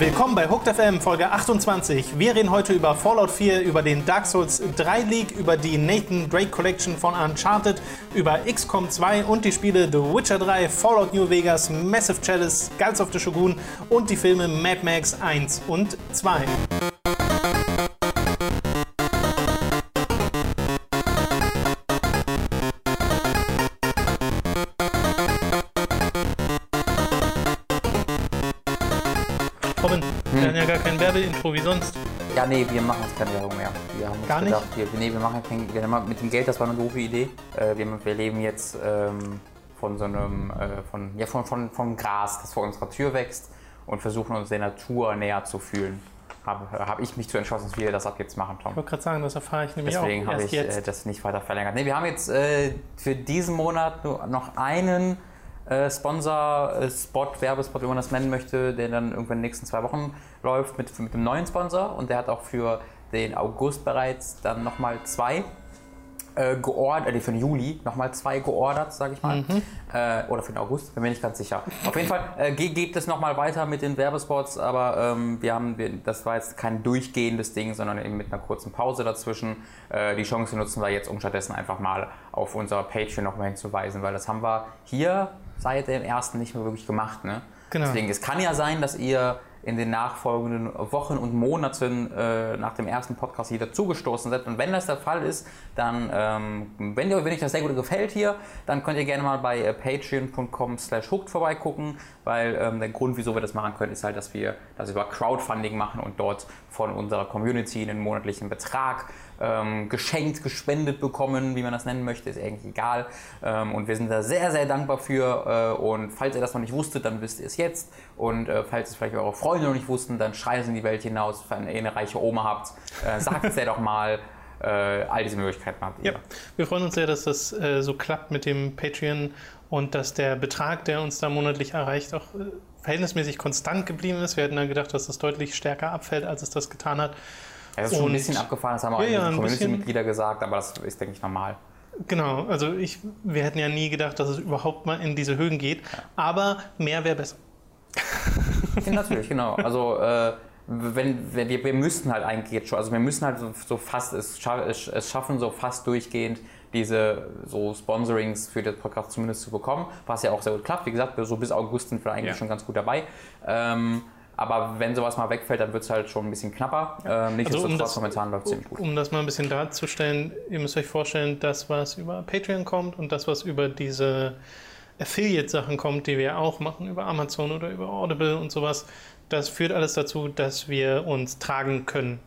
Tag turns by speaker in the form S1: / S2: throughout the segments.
S1: Willkommen bei Hooked FM Folge 28. Wir reden heute über Fallout 4, über den Dark Souls 3 League, über die Nathan Drake Collection von Uncharted, über XCOM 2 und die Spiele The Witcher 3, Fallout New Vegas, Massive Chalice, Guards of the Shogun und die Filme Mad Max 1 und 2. Werbeintro wie sonst.
S2: Ja, nee, wir machen jetzt keine Werbung mehr. Wir haben uns
S1: Gar nicht?
S2: gedacht, Wir, nee, wir machen kein, wir haben mit dem Geld, das war eine doofe Idee. Äh, wir, wir leben jetzt ähm, von so einem, äh, von, ja, von, von, vom Gras, das vor unserer Tür wächst und versuchen uns der Natur näher zu fühlen. Habe hab ich mich zu entschlossen, dass wir das ab jetzt machen, Tom.
S1: Ich wollte gerade sagen, das erfahre ich nämlich
S2: Deswegen
S1: auch
S2: habe
S1: erst
S2: ich äh, das nicht weiter verlängert. Nee, wir haben jetzt äh, für diesen Monat nur noch einen äh, Sponsor, äh, Spot, Werbespot, wie man das nennen möchte, der dann irgendwann in den nächsten zwei Wochen läuft mit, mit dem neuen Sponsor und der hat auch für den August bereits dann nochmal zwei äh, geordert, äh, für den Juli nochmal zwei geordert, sage ich mal. Äh, oder für den August, bin mir nicht ganz sicher. Auf jeden Fall äh, ge- geht es nochmal weiter mit den Werbespots, aber ähm, wir haben, wir, das war jetzt kein durchgehendes Ding, sondern eben mit einer kurzen Pause dazwischen. Äh, die Chance nutzen wir jetzt, um stattdessen einfach mal auf unser Patreon nochmal hinzuweisen, weil das haben wir hier seit dem ersten nicht mehr wirklich gemacht. Ne?
S1: Genau.
S2: Deswegen, es kann ja sein, dass ihr in den nachfolgenden Wochen und Monaten äh, nach dem ersten Podcast hier dazugestoßen seid. Und wenn das der Fall ist, dann, ähm, wenn, ihr, wenn euch das sehr gut gefällt hier, dann könnt ihr gerne mal bei äh, patreon.com slash hooked vorbeigucken, weil ähm, der Grund, wieso wir das machen können, ist halt, dass wir das über Crowdfunding machen und dort von unserer Community einen monatlichen Betrag ähm, geschenkt, gespendet bekommen, wie man das nennen möchte, ist eigentlich egal. Ähm, und wir sind da sehr, sehr dankbar für. Äh, und falls ihr das noch nicht wusstet, dann wisst ihr es jetzt. Und äh, falls es vielleicht eure Freunde noch nicht wussten, dann schreit es in die Welt hinaus, wenn ihr eine reiche Oma habt. Äh, sagt es ja doch mal. Äh, all diese Möglichkeiten habt ihr.
S1: Ja, wir freuen uns sehr, dass das äh, so klappt mit dem Patreon und dass der Betrag, der uns da monatlich erreicht, auch äh, verhältnismäßig konstant geblieben ist. Wir hätten dann gedacht, dass das deutlich stärker abfällt, als es das getan hat.
S2: Es ist schon ein bisschen abgefahren, das haben auch
S1: Ja, ja.
S2: Community-Mitglieder gesagt, aber das ist, denke ich, normal.
S1: Genau, also ich, wir hätten ja nie gedacht, dass es überhaupt mal in diese Höhen geht, aber mehr wäre besser.
S2: Ja, natürlich, genau. Also äh, wenn, wenn wir, wir müssten halt eigentlich jetzt schon, also wir müssen halt so, so fast es, es schaffen, so fast durchgehend diese so Sponsorings für den Podcast zumindest zu bekommen, was ja auch sehr gut klappt. Wie gesagt, so bis August sind wir eigentlich
S1: Ja.
S2: schon ganz gut dabei. Ähm, aber wenn sowas mal wegfällt, dann wird es halt schon ein bisschen knapper. Ähm, Nichtsdestotrotz,
S1: um das-
S2: momentan läuft es ziemlich gut.
S1: Um das mal ein bisschen darzustellen, ihr müsst euch vorstellen, das, was über Patreon kommt und das, was über diese Affiliate-Sachen kommt, die wir auch machen, über Amazon oder über Audible und sowas, das führt alles dazu, dass wir uns tragen können.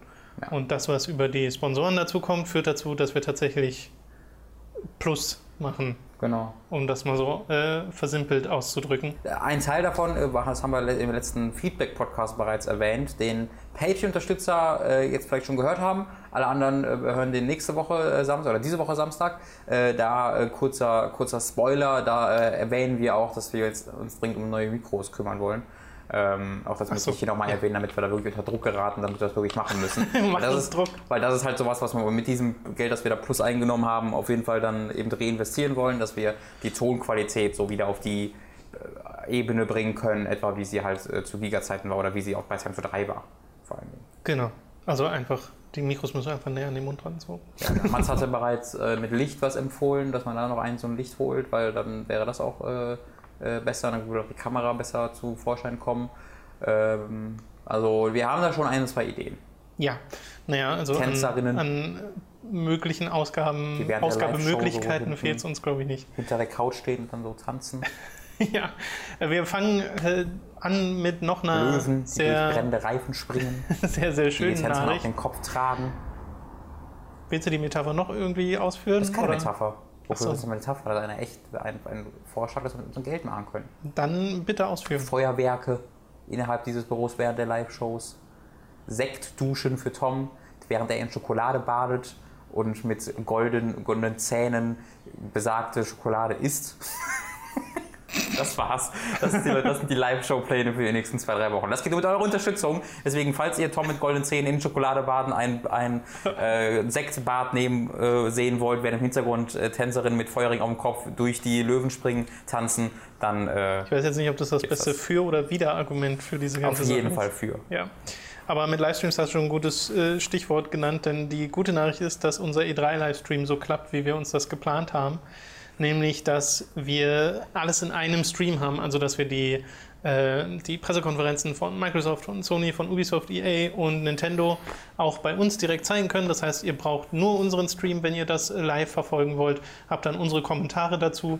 S2: Ja.
S1: Und das, was über die Sponsoren dazu kommt, führt dazu, dass wir tatsächlich Plus machen,
S2: Genau.
S1: um das mal so äh, versimpelt auszudrücken.
S2: Ein Teil davon, äh, das haben wir im letzten Feedback-Podcast bereits erwähnt, den Patreon-Unterstützer äh, jetzt vielleicht schon gehört haben. Alle anderen äh, hören den nächste Woche äh, Samstag oder diese Woche Samstag. Äh, da äh, kurzer, kurzer Spoiler, da äh, erwähnen wir auch, dass wir jetzt uns dringend um neue Mikros kümmern wollen. Ähm, auch das muss
S1: so.
S2: ich hier nochmal erwähnen, damit wir da wirklich unter Druck geraten, damit wir das wirklich machen müssen. Weil das ist,
S1: Druck.
S2: Weil das ist halt sowas, was wir mit diesem Geld, das wir da plus eingenommen haben, auf jeden Fall dann eben reinvestieren wollen, dass wir die Tonqualität so wieder auf die äh, Ebene bringen können, etwa wie sie halt äh, zu Giga-Zeiten war oder wie sie auch bei Time for 3 war. Vor allem.
S1: Genau. Also einfach, die Mikros müssen einfach näher an den Mund ran. So.
S2: Ja, Mats hatte bereits äh, mit Licht was empfohlen, dass man da noch ein so ein Licht holt, weil dann wäre das auch äh, äh, besser, dann würde auch die Kamera besser zu Vorschein kommen. Ähm, also wir haben da schon ein, zwei Ideen.
S1: Ja, naja, also an,
S2: Tänzerinnen.
S1: an möglichen Ausgaben,
S2: Die
S1: Ausgabemöglichkeiten
S2: so
S1: fehlt es uns, glaube ich, nicht.
S2: Hinter der Couch stehen und dann so tanzen.
S1: ja, äh, wir fangen äh, an mit noch einer
S2: Löwen, die durch
S1: sehr,
S2: brennende Reifen springen,
S1: sehr, sehr
S2: die
S1: schönen
S2: Tänzer auf den Kopf tragen.
S1: Willst du die Metapher noch irgendwie ausführen?
S2: Das ist keine
S1: oder?
S2: Metapher. Wofür
S1: so.
S2: ist das eine Metapher? Das ist eine echt, ein, ein Vorschlag, dass wir mit unserem Geld machen können.
S1: Dann bitte ausführen.
S2: Feuerwerke innerhalb dieses Büros während der Live-Shows. Sektduschen für Tom, während er in Schokolade badet und mit golden, goldenen Zähnen besagte Schokolade isst. das war's. Das, die, das sind die Live-Show-Pläne für die nächsten zwei, drei Wochen. Das geht mit eurer Unterstützung. Deswegen, falls ihr Tom mit goldenen Zähnen in Schokolade baden, ein, ein äh, Sektbad nehmen äh, sehen wollt, während im Hintergrund äh, Tänzerinnen mit Feuerring auf dem Kopf durch die Löwen springen, tanzen, dann.
S1: Äh, ich weiß jetzt nicht, ob das das beste das Für- oder Wider-Argument für diese ganze
S2: Sache ist. Auf jeden Fall für.
S1: Ja. Aber mit Livestreams hast du schon ein gutes äh, Stichwort genannt, denn die gute Nachricht ist, dass unser E3-Livestream so klappt, wie wir uns das geplant haben. Nämlich, dass wir alles in einem Stream haben, also dass wir die, äh, die Pressekonferenzen von Microsoft, von Sony, von Ubisoft, EA und Nintendo auch bei uns direkt zeigen können. Das heißt, ihr braucht nur unseren Stream, wenn ihr das live verfolgen wollt, habt dann unsere Kommentare dazu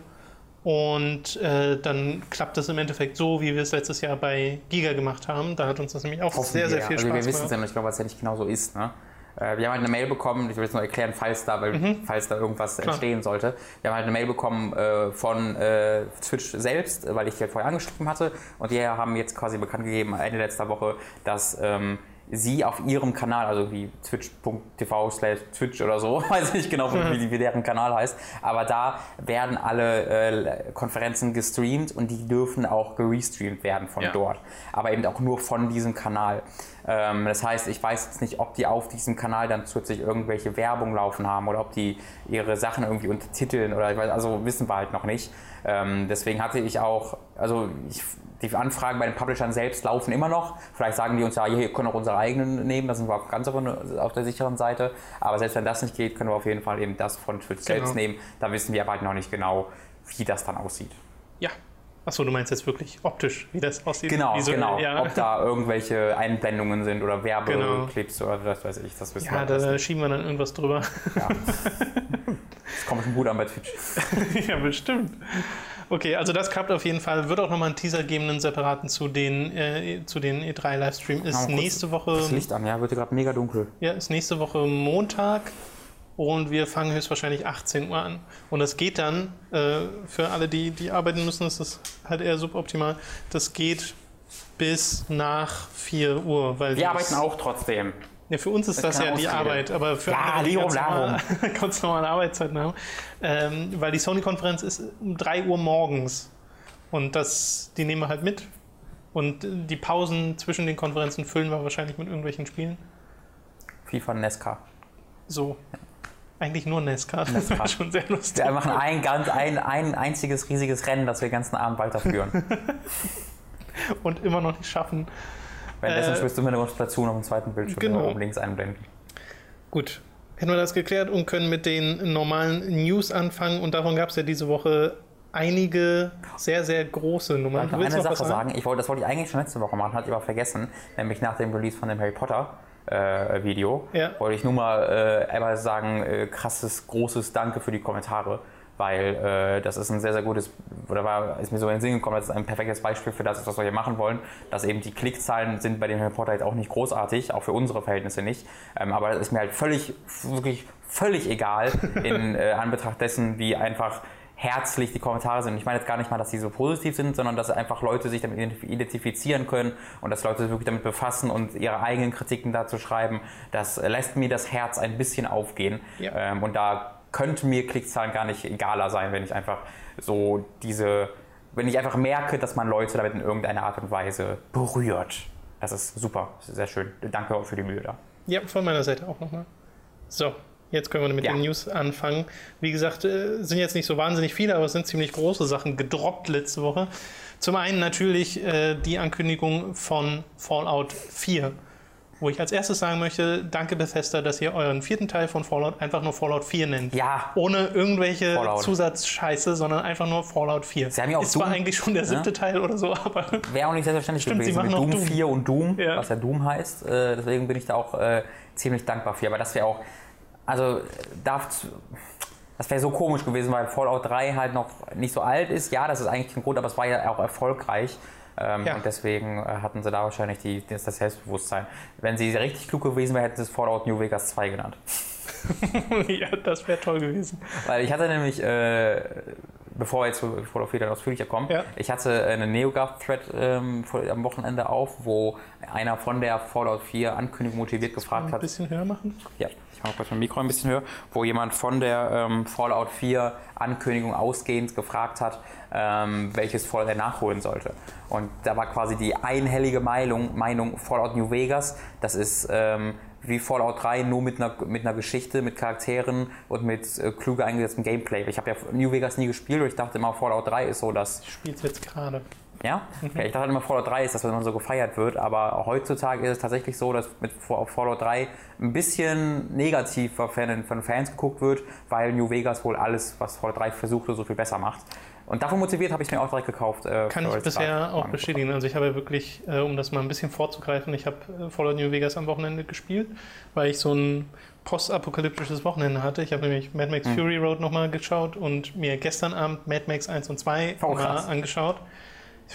S1: und äh, dann klappt es im Endeffekt so, wie wir es letztes Jahr bei Giga gemacht haben. Da hat uns das nämlich auch sehr, sehr viel
S2: also
S1: Spaß
S2: gemacht. Wir wissen es ja nicht, ich glaube, es ja nicht genau so ist. Ne? Äh, wir haben halt eine Mail bekommen, ich will jetzt nur erklären, falls da, weil, mhm. falls da irgendwas Klar. entstehen sollte. Wir haben halt eine Mail bekommen äh, von äh, Twitch selbst, weil ich die halt vorher angeschrieben hatte. Und die haben jetzt quasi bekannt gegeben, Ende letzter Woche, dass ähm, sie auf ihrem Kanal, also wie twitch.tv slash twitch oder so, weiß nicht genau, wie, wie, deren Kanal heißt, aber da werden alle äh, Konferenzen gestreamt und die dürfen auch gerestreamt werden von ja. dort, aber eben auch nur von diesem Kanal. Ähm, das heißt, ich weiß jetzt nicht, ob die auf diesem Kanal dann zusätzlich irgendwelche Werbung laufen haben oder ob die ihre Sachen irgendwie untertiteln oder ich weiß, also wissen wir halt noch nicht. Ähm, deswegen hatte ich auch, also ich die Anfragen bei den Publishern selbst laufen immer noch. Vielleicht sagen die uns ja, hier können auch unsere eigenen nehmen, da sind wir ganz auf der sicheren Seite. Aber selbst wenn das nicht geht, können wir auf jeden Fall eben das von Twitch genau. selbst nehmen. Da wissen wir aber halt noch nicht genau, wie das dann aussieht.
S1: Ja. Achso, du meinst jetzt wirklich optisch, wie das aussieht?
S2: Genau, so, genau. Ja. Ob da irgendwelche Einblendungen sind oder Werbeclips genau. oder was weiß ich, das wissen
S1: ja, wir. Ja, da schieben wir dann irgendwas drüber. Ja.
S2: Das kommt schon gut an bei Twitch.
S1: ja, bestimmt. Okay, also das klappt auf jeden Fall. Wird auch nochmal einen Teaser geben, einen separaten zu den, äh, zu den E3-Livestream. Ist nächste Woche.
S2: Das Licht an, ja, wird gerade mega dunkel.
S1: Ja, ist nächste Woche Montag und wir fangen höchstwahrscheinlich 18 Uhr an. Und das geht dann, äh, für alle, die, die arbeiten müssen, ist das halt eher suboptimal. Das geht bis nach 4 Uhr.
S2: Weil wir arbeiten auch trotzdem.
S1: Ja, für uns ist das, das ja die Arbeit, aber für
S2: ja, andere, die ganz, normal,
S1: ganz normale Arbeitszeiten haben. Ähm, weil die Sony-Konferenz ist um 3 Uhr morgens. Und das, die nehmen wir halt mit. Und die Pausen zwischen den Konferenzen füllen wir wahrscheinlich mit irgendwelchen Spielen.
S2: FIFA Nesca.
S1: So. Eigentlich nur Nesca. Das war schon sehr lustig.
S2: Wir machen ein, ganz, ein, ein einziges riesiges Rennen, das wir den ganzen Abend weiterführen.
S1: Und immer noch nicht schaffen,
S2: Währenddessen äh, spielst du mit der Station auf dem zweiten Bildschirm genau. oben links einblenden.
S1: Gut. Hätten wir das geklärt und können mit den normalen News anfangen. Und davon gab es ja diese Woche einige sehr, sehr große Nummern.
S2: Ich noch eine Sache sagen? Ich wollte, das wollte ich eigentlich schon letzte Woche machen, hatte ich aber vergessen. Nämlich nach dem Release von dem Harry Potter. Äh, Video, ja. wollte ich nur mal äh, einmal sagen, äh, krasses, großes Danke für die Kommentare weil äh, das ist ein sehr, sehr gutes, oder war, ist mir so in den Sinn gekommen, das ist ein perfektes Beispiel für das, was wir hier machen wollen, dass eben die Klickzahlen sind bei dem Reporter jetzt auch nicht großartig, auch für unsere Verhältnisse nicht, ähm, aber das ist mir halt völlig, wirklich völlig egal in äh, Anbetracht dessen, wie einfach herzlich die Kommentare sind. Ich meine jetzt gar nicht mal, dass sie so positiv sind, sondern dass einfach Leute sich damit identifizieren können und dass Leute sich wirklich damit befassen und ihre eigenen Kritiken dazu schreiben. Das lässt mir das Herz ein bisschen aufgehen. Ja. Ähm, und da könnte mir Klickzahlen gar nicht egaler sein, wenn ich einfach so diese, wenn ich einfach merke, dass man Leute damit in irgendeiner Art und Weise berührt. Das ist super, sehr schön. Danke auch für die Mühe da.
S1: Ja, von meiner Seite auch nochmal. So, jetzt können wir mit ja. den News anfangen. Wie gesagt, äh, sind jetzt nicht so wahnsinnig viele, aber es sind ziemlich große Sachen gedroppt letzte Woche. Zum einen natürlich äh, die Ankündigung von Fallout 4 wo ich als erstes sagen möchte, danke Bethesda, dass ihr euren vierten Teil von Fallout einfach nur Fallout 4 nennt.
S2: Ja.
S1: Ohne irgendwelche Fallout. Zusatzscheiße, sondern einfach nur Fallout 4.
S2: Sie haben ja auch
S1: Ist Doom, zwar eigentlich schon der siebte ja? Teil oder so, aber...
S2: Wäre auch nicht selbstverständlich
S1: Stimmt,
S2: gewesen
S1: mit Doom,
S2: Doom 4 und Doom, ja. was ja Doom heißt. Äh, deswegen bin ich da auch äh, ziemlich dankbar für. Aber das wäre auch... Also, darf... Das wäre so komisch gewesen, weil Fallout 3 halt noch nicht so alt ist. Ja, das ist eigentlich ein Grund, aber es war ja auch erfolgreich. Ähm, ja. Und deswegen äh, hatten sie da wahrscheinlich die, das Selbstbewusstsein. Wenn sie richtig klug gewesen wären, hätten sie es Fallout New Vegas 2 genannt.
S1: ja, das wäre toll gewesen.
S2: Weil ich hatte nämlich, äh, bevor wir jetzt zu Fallout 4 dann ausführlicher kommen,
S1: Ja.
S2: ich hatte einen NeoGAF-Thread ähm, am Wochenende auf, wo einer von der Fallout 4 Ankündigung motiviert gefragt
S1: Ein
S2: hat,
S1: bisschen höher machen.
S2: ja, ich mache kurz mein Mikro ein bisschen höher, wo jemand von der ähm, Fallout 4 Ankündigung ausgehend gefragt hat, ähm, welches Fallout er nachholen sollte. Und da war quasi die einhellige Meinung, Meinung Fallout New Vegas, das ist ähm, wie Fallout 3, nur mit einer, mit einer Geschichte, mit Charakteren und mit äh, kluge eingesetztem Gameplay. Ich habe ja New Vegas nie gespielt und ich dachte immer, Fallout 3 ist so das
S1: Ich spiele es jetzt gerade.
S2: Ja? Okay, ich dachte immer, Fallout 3 ist das, was immer so gefeiert wird, aber heutzutage ist es tatsächlich so, dass mit Fallout 3 ein bisschen negativ von Fan- von Fans geguckt wird, weil New Vegas wohl alles, was Fallout 3 versuchte, so viel besser macht. Und davon motiviert habe ich mir auch direkt gekauft. Äh,
S1: Kann ich bisher auch bestätigen. Also ich habe ja wirklich, äh, um das mal ein bisschen vorzugreifen, ich habe äh, Fallout New Vegas am Wochenende gespielt, weil ich so ein postapokalyptisches Wochenende hatte. Ich habe nämlich Mad. Max Fury Road nochmal geschaut und mir gestern Abend Mad Max 1 und 2
S2: Oh,
S1: angeschaut.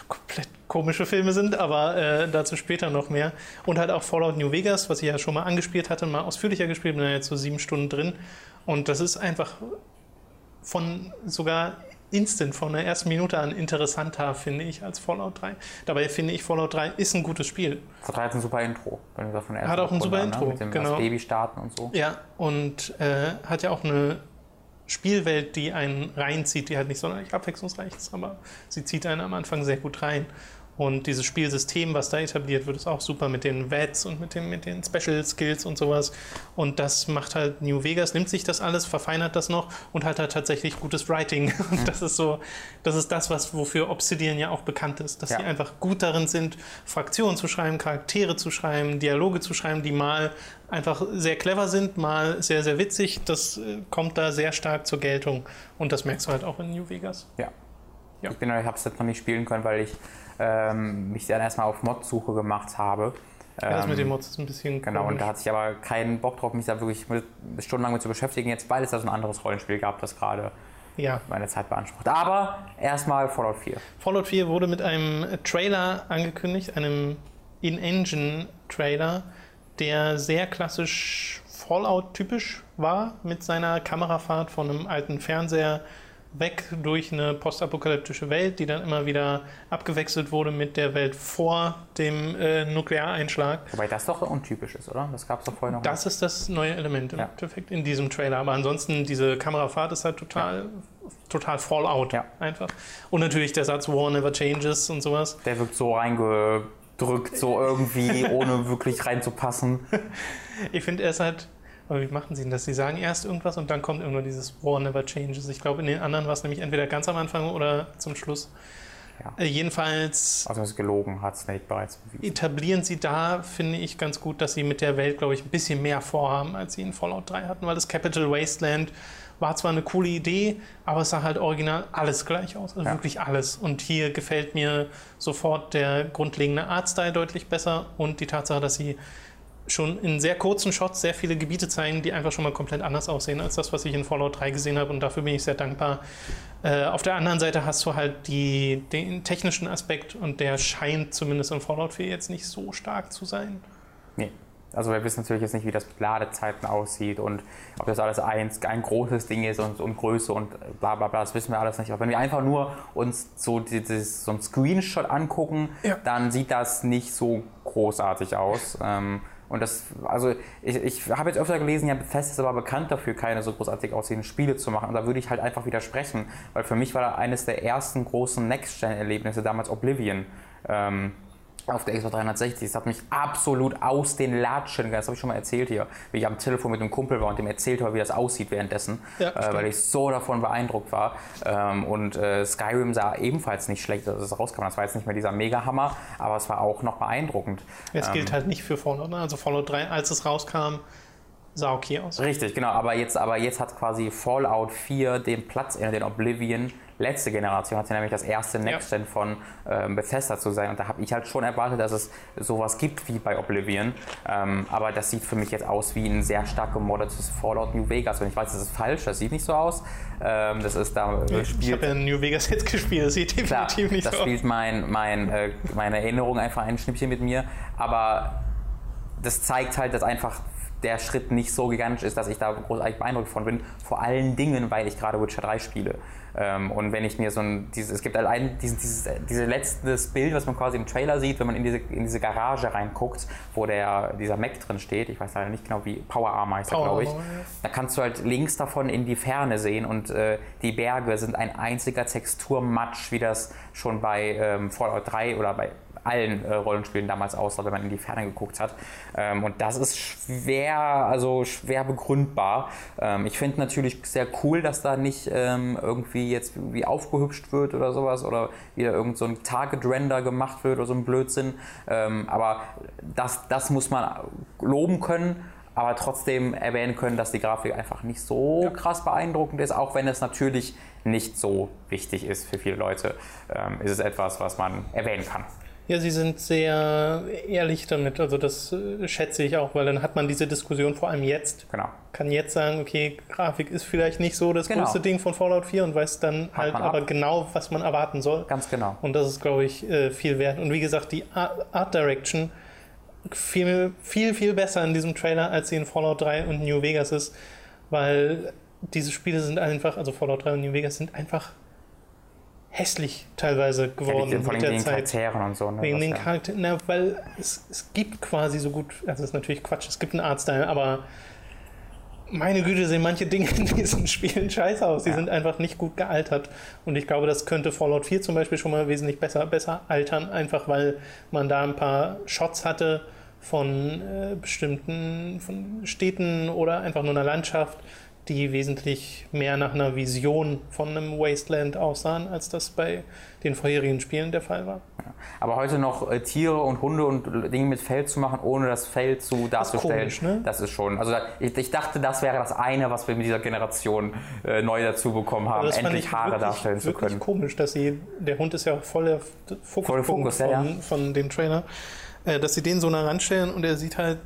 S1: Komplett komische Filme sind, aber äh, dazu später noch mehr. Und halt auch Fallout New Vegas, was ich ja schon mal angespielt hatte, mal ausführlicher gespielt, bin ja jetzt so sieben Stunden drin. Und das ist einfach von sogar instant von der ersten Minute an interessanter, finde ich, als Fallout 3. Dabei finde ich, Fallout 3 ist ein gutes Spiel.
S2: Fallout 3 hat ein super Intro. Wenn du das von der
S1: Hat auch ein
S2: Runde
S1: super
S2: an,
S1: Intro,
S2: Mit dem
S1: genau.
S2: Baby starten und so.
S1: Ja, und äh, hat ja auch eine Spielwelt, die einen reinzieht, die halt nicht sonderlich abwechslungsreich ist, aber sie zieht einen am Anfang sehr gut rein. Und dieses Spielsystem, was da etabliert wird, ist auch super mit den VATs und mit, dem, mit den Special Skills und sowas. Und das macht halt New Vegas, nimmt sich das alles, verfeinert das noch und hat halt tatsächlich gutes Writing. Und das ist so, das ist das, was, wofür Obsidian ja auch bekannt ist, dass
S2: Ja.
S1: sie einfach gut darin sind, Fraktionen zu schreiben, Charaktere zu schreiben, Dialoge zu schreiben, die mal einfach sehr clever sind, mal sehr, sehr witzig. Das äh, kommt da sehr stark zur Geltung. Und das merkst du halt auch in New Vegas.
S2: Ja.
S1: Ja.
S2: Ich bin, ich habe es jetzt noch nicht spielen können, weil ich ähm, mich dann erstmal auf Mod-Suche gemacht habe.
S1: Ja, das
S2: Ähm,
S1: mit den Mods ist ein bisschen
S2: Genau, und
S1: komisch.
S2: da hatte ich aber keinen Bock drauf, mich da wirklich mit, stundenlang mit zu beschäftigen, jetzt weil es da so ein anderes Rollenspiel gab, das gerade
S1: Ja.
S2: meine Zeit beansprucht. Aber erstmal Fallout 4.
S1: Fallout 4 wurde mit einem Trailer angekündigt, einem In-Engine-Trailer, der sehr klassisch Fallout-typisch war, mit seiner Kamerafahrt von einem alten Fernseher weg durch eine postapokalyptische Welt, die dann immer wieder abgewechselt wurde mit der Welt vor dem äh, Nukleareinschlag.
S2: Wobei das doch untypisch ist, oder? Das gab es doch vorher noch.
S1: Das ist das neue Element im
S2: Ja.
S1: Endeffekt in diesem Trailer. Aber ansonsten, diese Kamerafahrt ist halt total, total Fallout
S2: Ja.
S1: einfach. Und natürlich der Satz War never changes und sowas.
S2: Der wirkt so reingedrückt, so irgendwie, ohne wirklich reinzupassen.
S1: Ich finde, er ist halt. Aber wie machen sie denn das? Sie sagen erst irgendwas und dann kommt irgendwann dieses War never changes. Ich glaube, in den anderen war es nämlich entweder ganz am Anfang oder zum Schluss.
S2: Ja.
S1: Äh, jedenfalls
S2: Also es ist gelogen, hat Snake bereits bewiesen.
S1: etablieren sie da, finde ich, ganz gut, dass sie mit der Welt, glaube ich, ein bisschen mehr vorhaben, als sie in Fallout 3 hatten, weil das Capital Wasteland war zwar eine coole Idee, aber es sah halt original alles gleich aus, also
S2: Ja.
S1: wirklich alles. Und hier gefällt mir sofort der grundlegende Artstyle deutlich besser und die Tatsache, dass sie schon in sehr kurzen Shots sehr viele Gebiete zeigen, die einfach schon mal komplett anders aussehen als das, was ich in Fallout 3 gesehen habe und dafür bin ich sehr dankbar. Äh, auf der anderen Seite hast du halt die, den technischen Aspekt und der scheint zumindest in Fallout 4 jetzt nicht so stark zu sein.
S2: Nee. Also wir wissen natürlich jetzt nicht, wie das mit Ladezeiten aussieht und ob das alles ein, ein großes Ding ist und, und Größe und bla bla bla, das wissen wir alles nicht. Aber wenn wir einfach nur uns so, dieses, so ein Screenshot angucken,
S1: Ja.
S2: dann sieht das nicht so großartig aus. Ähm, und das, also ich, ich habe jetzt öfter gelesen, ja, Bethesda ist aber bekannt dafür, keine so großartig aussehenden Spiele zu machen. Und da würde ich halt einfach widersprechen, weil für mich war da eines der ersten großen Next-Gen-Erlebnisse damals Oblivion. Ähm, auf der Xbox 360. Das hat mich absolut aus den Latschen gegangen. Das habe ich schon mal erzählt hier, wie ich am Telefon mit einem Kumpel war und dem erzählt habe, wie das aussieht währenddessen,
S1: Ja,
S2: äh, weil ich so davon beeindruckt war. Ähm, und äh, Skyrim sah ebenfalls nicht schlecht, als es rauskam. Das war jetzt nicht mehr dieser Mega-Hammer, aber es war auch noch beeindruckend.
S1: Es
S2: Ähm,
S1: gilt halt nicht für Fallout. Ne? Also Fallout 3, als es rauskam, sah okay aus.
S2: Richtig, genau. Aber jetzt, aber jetzt hat quasi Fallout 4 den Platz in den Oblivion. Letzte Generation hatte nämlich das erste Next-Gen von ähm, Bethesda zu sein. Und da habe ich halt schon erwartet, dass es sowas gibt wie bei Oblivion. Ähm, aber das sieht für mich jetzt aus wie ein sehr stark gemoddetes Fallout New Vegas. Und ich weiß, das ist falsch, das sieht nicht so aus. Ähm, das ist da äh,
S1: Ich habe ja New Vegas jetzt gespielt, das sieht
S2: Klar,
S1: definitiv nicht
S2: das
S1: so aus.
S2: spielt mein, mein, äh, meine Erinnerung einfach ein Schnippchen mit mir. Aber das zeigt halt, dass einfach der Schritt nicht so gigantisch ist, dass ich da großartig beeindruckt von bin. Vor allen Dingen, weil ich gerade Witcher 3 spiele. Ähm, und wenn ich mir so ein, dieses, es gibt allein diesen, dieses, dieses letztes Bild, was man quasi im Trailer sieht, wenn man in diese, in diese Garage reinguckt, wo der, dieser Mac drin steht, ich weiß leider nicht genau wie, Power Armor heißt er, glaube ich. Da kannst du halt links davon in die Ferne sehen und äh, die Berge sind ein einziger Texturmatsch, wie das schon bei ähm, Fallout 3 oder bei allen äh, Rollenspielen damals aussah, wenn man in die Ferne geguckt hat. Ähm, und das ist schwer, also schwer begründbar. Ähm, ich finde natürlich sehr cool, dass da nicht ähm, irgendwie jetzt wie aufgehübscht wird oder sowas oder wieder irgend so ein Target-Render gemacht wird oder so ein Blödsinn. Ähm, aber das, das muss man loben können aber trotzdem erwähnen können, dass die Grafik einfach nicht so krass beeindruckend ist, auch wenn es natürlich nicht so wichtig ist für viele Leute, ähm, ist es etwas, was man erwähnen kann.
S1: Ja, sie sind sehr ehrlich damit. Also das äh, schätze ich auch, weil dann hat man diese Diskussion vor allem jetzt.
S2: Genau.
S1: Kann jetzt sagen, okay, Grafik ist vielleicht nicht so das
S2: Genau.
S1: größte Ding von Fallout 4 und weiß dann halt
S2: ab.
S1: aber genau, was man erwarten soll.
S2: Ganz genau.
S1: Und das ist, glaube ich, äh, viel wert. Und wie gesagt, die Art Art Direction viel, viel, viel besser in diesem Trailer, als sie in Fallout 3 und New Vegas ist, weil diese Spiele sind einfach, also Fallout 3 und New Vegas sind einfach hässlich teilweise geworden
S2: Ja, die,
S1: mit der
S2: den
S1: Zeit.
S2: Charakteren und so. Ne,
S1: Wegen den
S2: ja-
S1: Charakteren, na, weil es, es gibt quasi so gut, also es ist natürlich Quatsch, es gibt einen Artstyle, aber meine Güte, sehen manche Dinge in diesen Spielen scheiße aus. Die
S2: Ja.
S1: sind einfach nicht gut gealtert. Und ich glaube, das könnte Fallout 4 zum Beispiel schon mal wesentlich besser, besser altern, einfach weil man da ein paar Shots hatte von äh, bestimmten von Städten oder einfach nur einer Landschaft, die wesentlich mehr nach einer Vision von einem Wasteland aussahen, als das bei den vorherigen Spielen der Fall war.
S2: Aber heute noch äh, Tiere und Hunde und Dinge mit Fell zu machen, ohne das Fell zu darzustellen,
S1: komisch, ne?
S2: das ist schon. Also ich, ich dachte, das wäre das eine, was wir mit dieser Generation äh, neu dazu bekommen haben,
S1: das
S2: endlich
S1: ich
S2: Haare
S1: wirklich,
S2: darstellen zu
S1: wirklich
S2: können.
S1: komisch, dass sie, der Hund ist ja voll der Fokus,
S2: Voll Fokus,
S1: von,
S2: ja, ja.
S1: von dem Trailer, äh, dass sie den so nah ranstellen und er sieht halt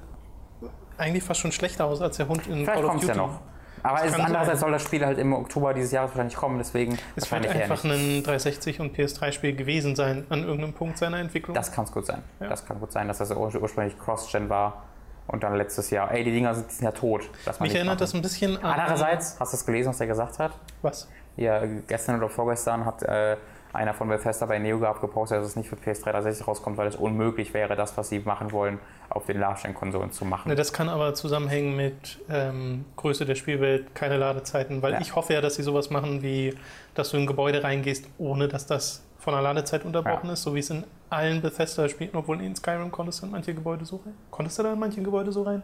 S1: eigentlich fast schon schlechter aus als der Hund in
S2: Vielleicht
S1: Call of Duty.
S2: ja noch. Aber
S1: Das
S2: es ist andererseits soll das Spiel halt im Oktober dieses Jahres wahrscheinlich kommen, deswegen
S1: Es wird
S2: wahrscheinlich eher
S1: einfach ein 360 und PS3-Spiel gewesen sein an irgendeinem Punkt seiner Entwicklung.
S2: Das kann es gut sein.
S1: Ja.
S2: Das kann gut sein, dass das ur ursprünglich Cross-Gen war und dann letztes Jahr, ey, die Dinger sind, die sind ja tot.
S1: Mich erinnert
S2: machen.
S1: das ein bisschen an.
S2: Andererseits, hast du es gelesen, was der gesagt hat?
S1: Was?
S2: Ja, gestern oder vorgestern hat äh, einer von Bethesda bei NeoGAF gepostet, dass es nicht für PS3 360 rauskommt, weil es unmöglich wäre, das, was sie machen wollen, auf den Last-Gen-Konsolen zu machen.
S1: Ne, das kann aber zusammenhängen mit ähm, Größe der Spielwelt, keine Ladezeiten, weil
S2: Ja.
S1: ich hoffe ja, dass sie sowas machen wie, dass du in ein Gebäude reingehst, ohne dass das von der Ladezeit unterbrochen
S2: Ja.
S1: ist, so wie es in allen Bethesda-Spielen, obwohl in Skyrim konntest du in manche Gebäude so rein. Konntest du da in manche Gebäude so rein?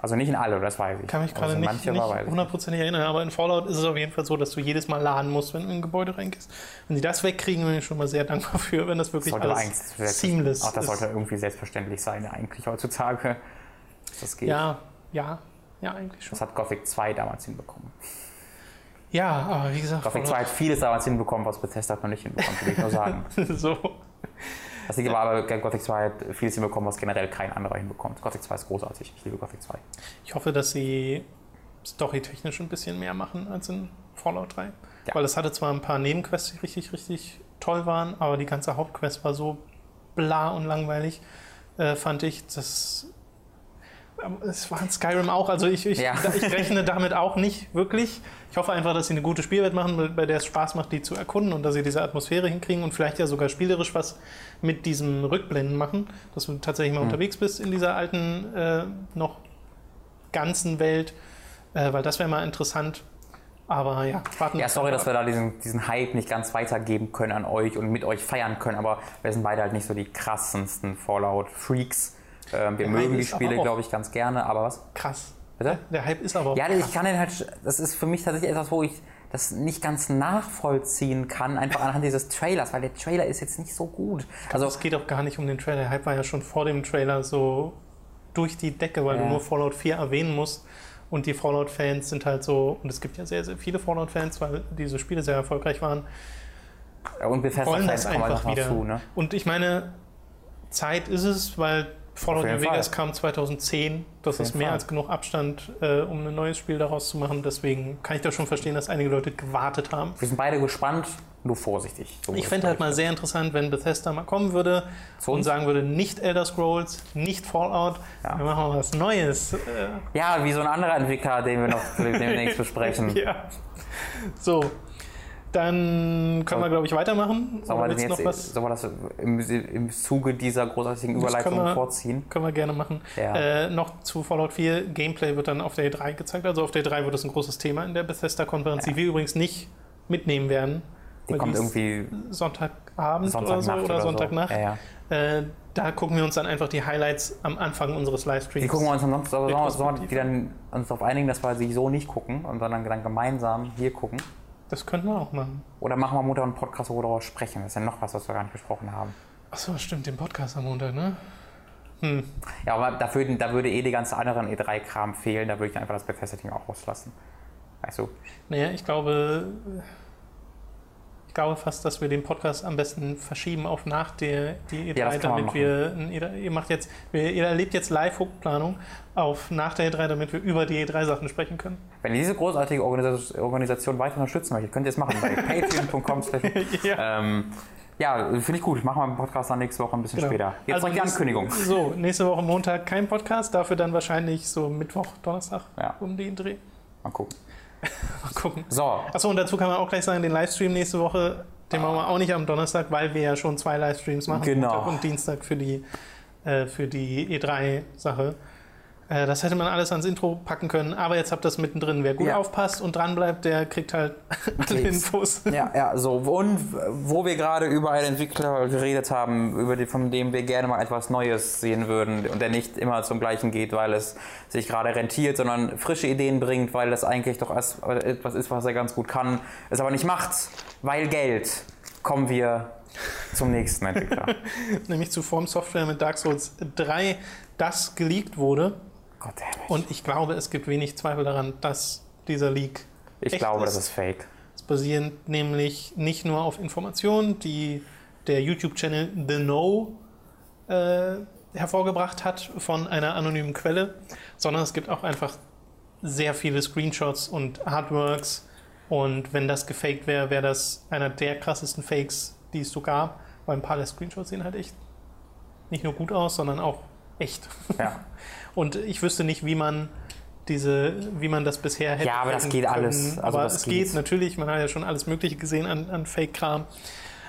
S2: Also nicht in alle, das weiß ich.
S1: Kann mich gerade
S2: in
S1: nicht, nicht hundertprozentig erinnern, aber in Fallout ist es auf jeden Fall so, dass du jedes Mal laden musst, wenn du in ein Gebäude reingehst. Wenn sie das wegkriegen, bin ich schon mal sehr dankbar für, wenn das wirklich
S2: sollte
S1: alles seamless
S2: Auch das
S1: ist.
S2: sollte irgendwie selbstverständlich sein, eigentlich heutzutage. Das geht.
S1: Ja, ja, ja, eigentlich schon.
S2: Das hat Gothic 2 damals hinbekommen.
S1: Ja, aber wie gesagt,
S2: Gothic 2 hat vieles damals hinbekommen, was Bethesda noch nicht hinbekommen, will ich nur sagen.
S1: so.
S2: Das liegt aber, aber Gothic 2 hat vieles hinbekommen, was generell kein anderer hinbekommt. Gothic 2 ist großartig. Ich liebe Gothic 2.
S1: Ich hoffe, dass sie storytechnisch ein bisschen mehr machen als in Fallout 3.
S2: Ja.
S1: Weil es hatte zwar ein paar Nebenquests, die richtig, richtig toll waren, aber die ganze Hauptquest war so bla und langweilig, äh, fand ich. Das, aber es war in Skyrim auch. Also ich, ich,
S2: Ja.
S1: ich rechne damit auch nicht wirklich. Ich hoffe einfach, dass sie eine gute Spielwelt machen, bei der es Spaß macht, die zu erkunden und dass sie diese Atmosphäre hinkriegen und vielleicht ja sogar spielerisch was mit diesem Rückblenden machen, dass du tatsächlich mal
S2: Mhm.
S1: unterwegs bist in dieser alten, äh, noch ganzen Welt, äh, weil das wäre mal interessant. Aber ja, warten
S2: Ja, sorry, dass wir da diesen, diesen Hype nicht ganz weitergeben können an euch und mit euch feiern können, aber wir sind beide halt nicht so die krassesten Fallout-Freaks. Ähm, wir
S1: Der
S2: mögen
S1: Hype
S2: die Spiele, glaube ich, ganz gerne, aber was?
S1: krass.
S2: Bitte?
S1: Der Hype ist aber auch
S2: Ja,
S1: krass.
S2: ich kann den halt, das ist für mich tatsächlich etwas, wo ich das nicht ganz nachvollziehen kann, einfach anhand dieses Trailers, weil der Trailer ist jetzt nicht so gut.
S1: Also es geht auch gar nicht um den Trailer. Der Hype war ja schon vor dem Trailer so durch die Decke, weil
S2: Ja.
S1: du nur Fallout 4 erwähnen musst. Und die Fallout-Fans sind halt so, und es gibt ja sehr, sehr viele Fallout-Fans, weil diese Spiele sehr erfolgreich waren,
S2: und
S1: wollen
S2: Bethesda-Fans
S1: das
S2: kommen
S1: einfach wieder.
S2: dazu, ne?
S1: Und ich meine, Zeit ist es, weil Fallout New Vegas kam 2010. Das ist mehr
S2: Fall.
S1: als genug Abstand, äh, um ein neues Spiel daraus zu machen. Deswegen kann ich da schon verstehen, dass einige Leute gewartet haben.
S2: Wir sind beide gespannt, nur vorsichtig. So
S1: Ich fände halt mal sehr interessant, wenn Bethesda mal kommen würde
S2: Zu
S1: und
S2: uns?
S1: sagen würde, nicht Elder Scrolls, nicht Fallout,
S2: Ja.
S1: wir machen mal was Neues. Äh,
S2: Ja, wie so ein anderer Entwickler, den wir noch demnächst besprechen.
S1: ja. So, Dann können wir, glaube ich, weitermachen.
S2: Sollen wir, das jetzt,
S1: noch was?
S2: sollen wir das im, im Zuge dieser großartigen
S1: Das
S2: Überleitung
S1: können wir-
S2: vorziehen?
S1: Können wir gerne machen.
S2: Ja.
S1: Äh, noch zu Fallout 4. Gameplay wird dann auf der E3 gezeigt. Also auf der E3 wird es ein großes Thema in der Bethesda-Konferenz, die wir übrigens nicht mitnehmen werden.
S2: Die kommt irgendwie
S1: Sonntagabend oder so
S2: Sonntagnacht
S1: oder,
S2: oder,
S1: Sonntagnacht.
S2: so. Ja, ja.
S1: Äh, da gucken wir uns dann einfach die Highlights am Anfang unseres Livestreams.
S2: Die gucken wir uns ansonsten aber sollen wir- uns darauf einigen, dass wir sie so nicht gucken und dann, dann gemeinsam hier gucken.
S1: Das könnten wir auch machen.
S2: Oder machen wir Mutter einen Podcast, wo wir darüber sprechen. Das ist ja noch was, was wir gar nicht besprochen haben.
S1: Achso, stimmt, den Podcast am Montag, ne?
S2: Ja, aber da würde, da würde eh die ganze anderen E3-Kram fehlen. Da würde ich einfach das Bethesda-Ding auch rauslassen. Weißt du?
S1: Naja, ich glaube, ich glaube fast, dass wir den Podcast am besten verschieben auf nach der die E3,
S2: Ja,
S1: damit wir E3, ihr macht jetzt, wir, ihr erlebt jetzt Live-Planung auf nach der E3, damit wir über die E3-Sachen sprechen können.
S2: Wenn ihr diese großartige Organis- Organisation weiter unterstützen möchtet, könnt ihr es machen bei patreon.com.
S1: Ja.
S2: ähm, ja, finde ich gut. Machen wir den Podcast dann nächste Woche ein bisschen
S1: Genau.
S2: später. Jetzt
S1: Also
S2: noch die Ankündigung.
S1: So, nächste Woche Montag kein Podcast, dafür dann wahrscheinlich so Mittwoch, Donnerstag
S2: Ja.
S1: um den Dreh.
S2: Mal gucken.
S1: Mal gucken.
S2: So,
S1: Achso, und dazu kann man auch gleich sagen, den Livestream nächste Woche, den machen wir auch nicht am Donnerstag, weil wir ja schon zwei Livestreams machen.
S2: Genau.
S1: Montag und Dienstag für die, äh, für die E3-Sache. Äh, das hätte man alles ans Intro packen können, aber jetzt habt ihr das mittendrin. Wer gut
S2: Ja.
S1: aufpasst und dranbleibt, der kriegt halt alle. Infos.
S2: Ja, ja, so. Und wo wir gerade über einen Entwickler geredet haben, über die, von dem wir gerne mal etwas Neues sehen würden und der nicht immer zum Gleichen geht, weil es sich gerade rentiert, sondern frische Ideen bringt, weil das eigentlich doch etwas ist, was er ganz gut kann, es aber nicht macht, weil Geld. Kommen wir zum nächsten Entwickler.
S1: Nämlich zu Form Software mit Dark Souls 3, das geleakt wurde. Und ich glaube, es gibt wenig Zweifel daran, dass dieser Leak
S2: Ich
S1: echt
S2: glaube,
S1: ist.
S2: das ist fake.
S1: Es basiert nämlich nicht nur auf Informationen, die der YouTube-Channel The Know äh, hervorgebracht hat von einer anonymen Quelle, sondern es gibt auch einfach sehr viele Screenshots und Artworks. Und wenn das gefaked wäre, wäre das einer der krassesten Fakes, die es so gab, weil ein paar der Screenshots sehen halt echt nicht nur gut aus, sondern auch echt.
S2: Ja.
S1: Und ich wüsste nicht, wie man diese, wie man das bisher hätte.
S2: Ja, aber das geht
S1: können.
S2: alles. Also
S1: aber es
S2: geht.
S1: geht natürlich. Man hat ja schon alles Mögliche gesehen an, an Fake-Kram.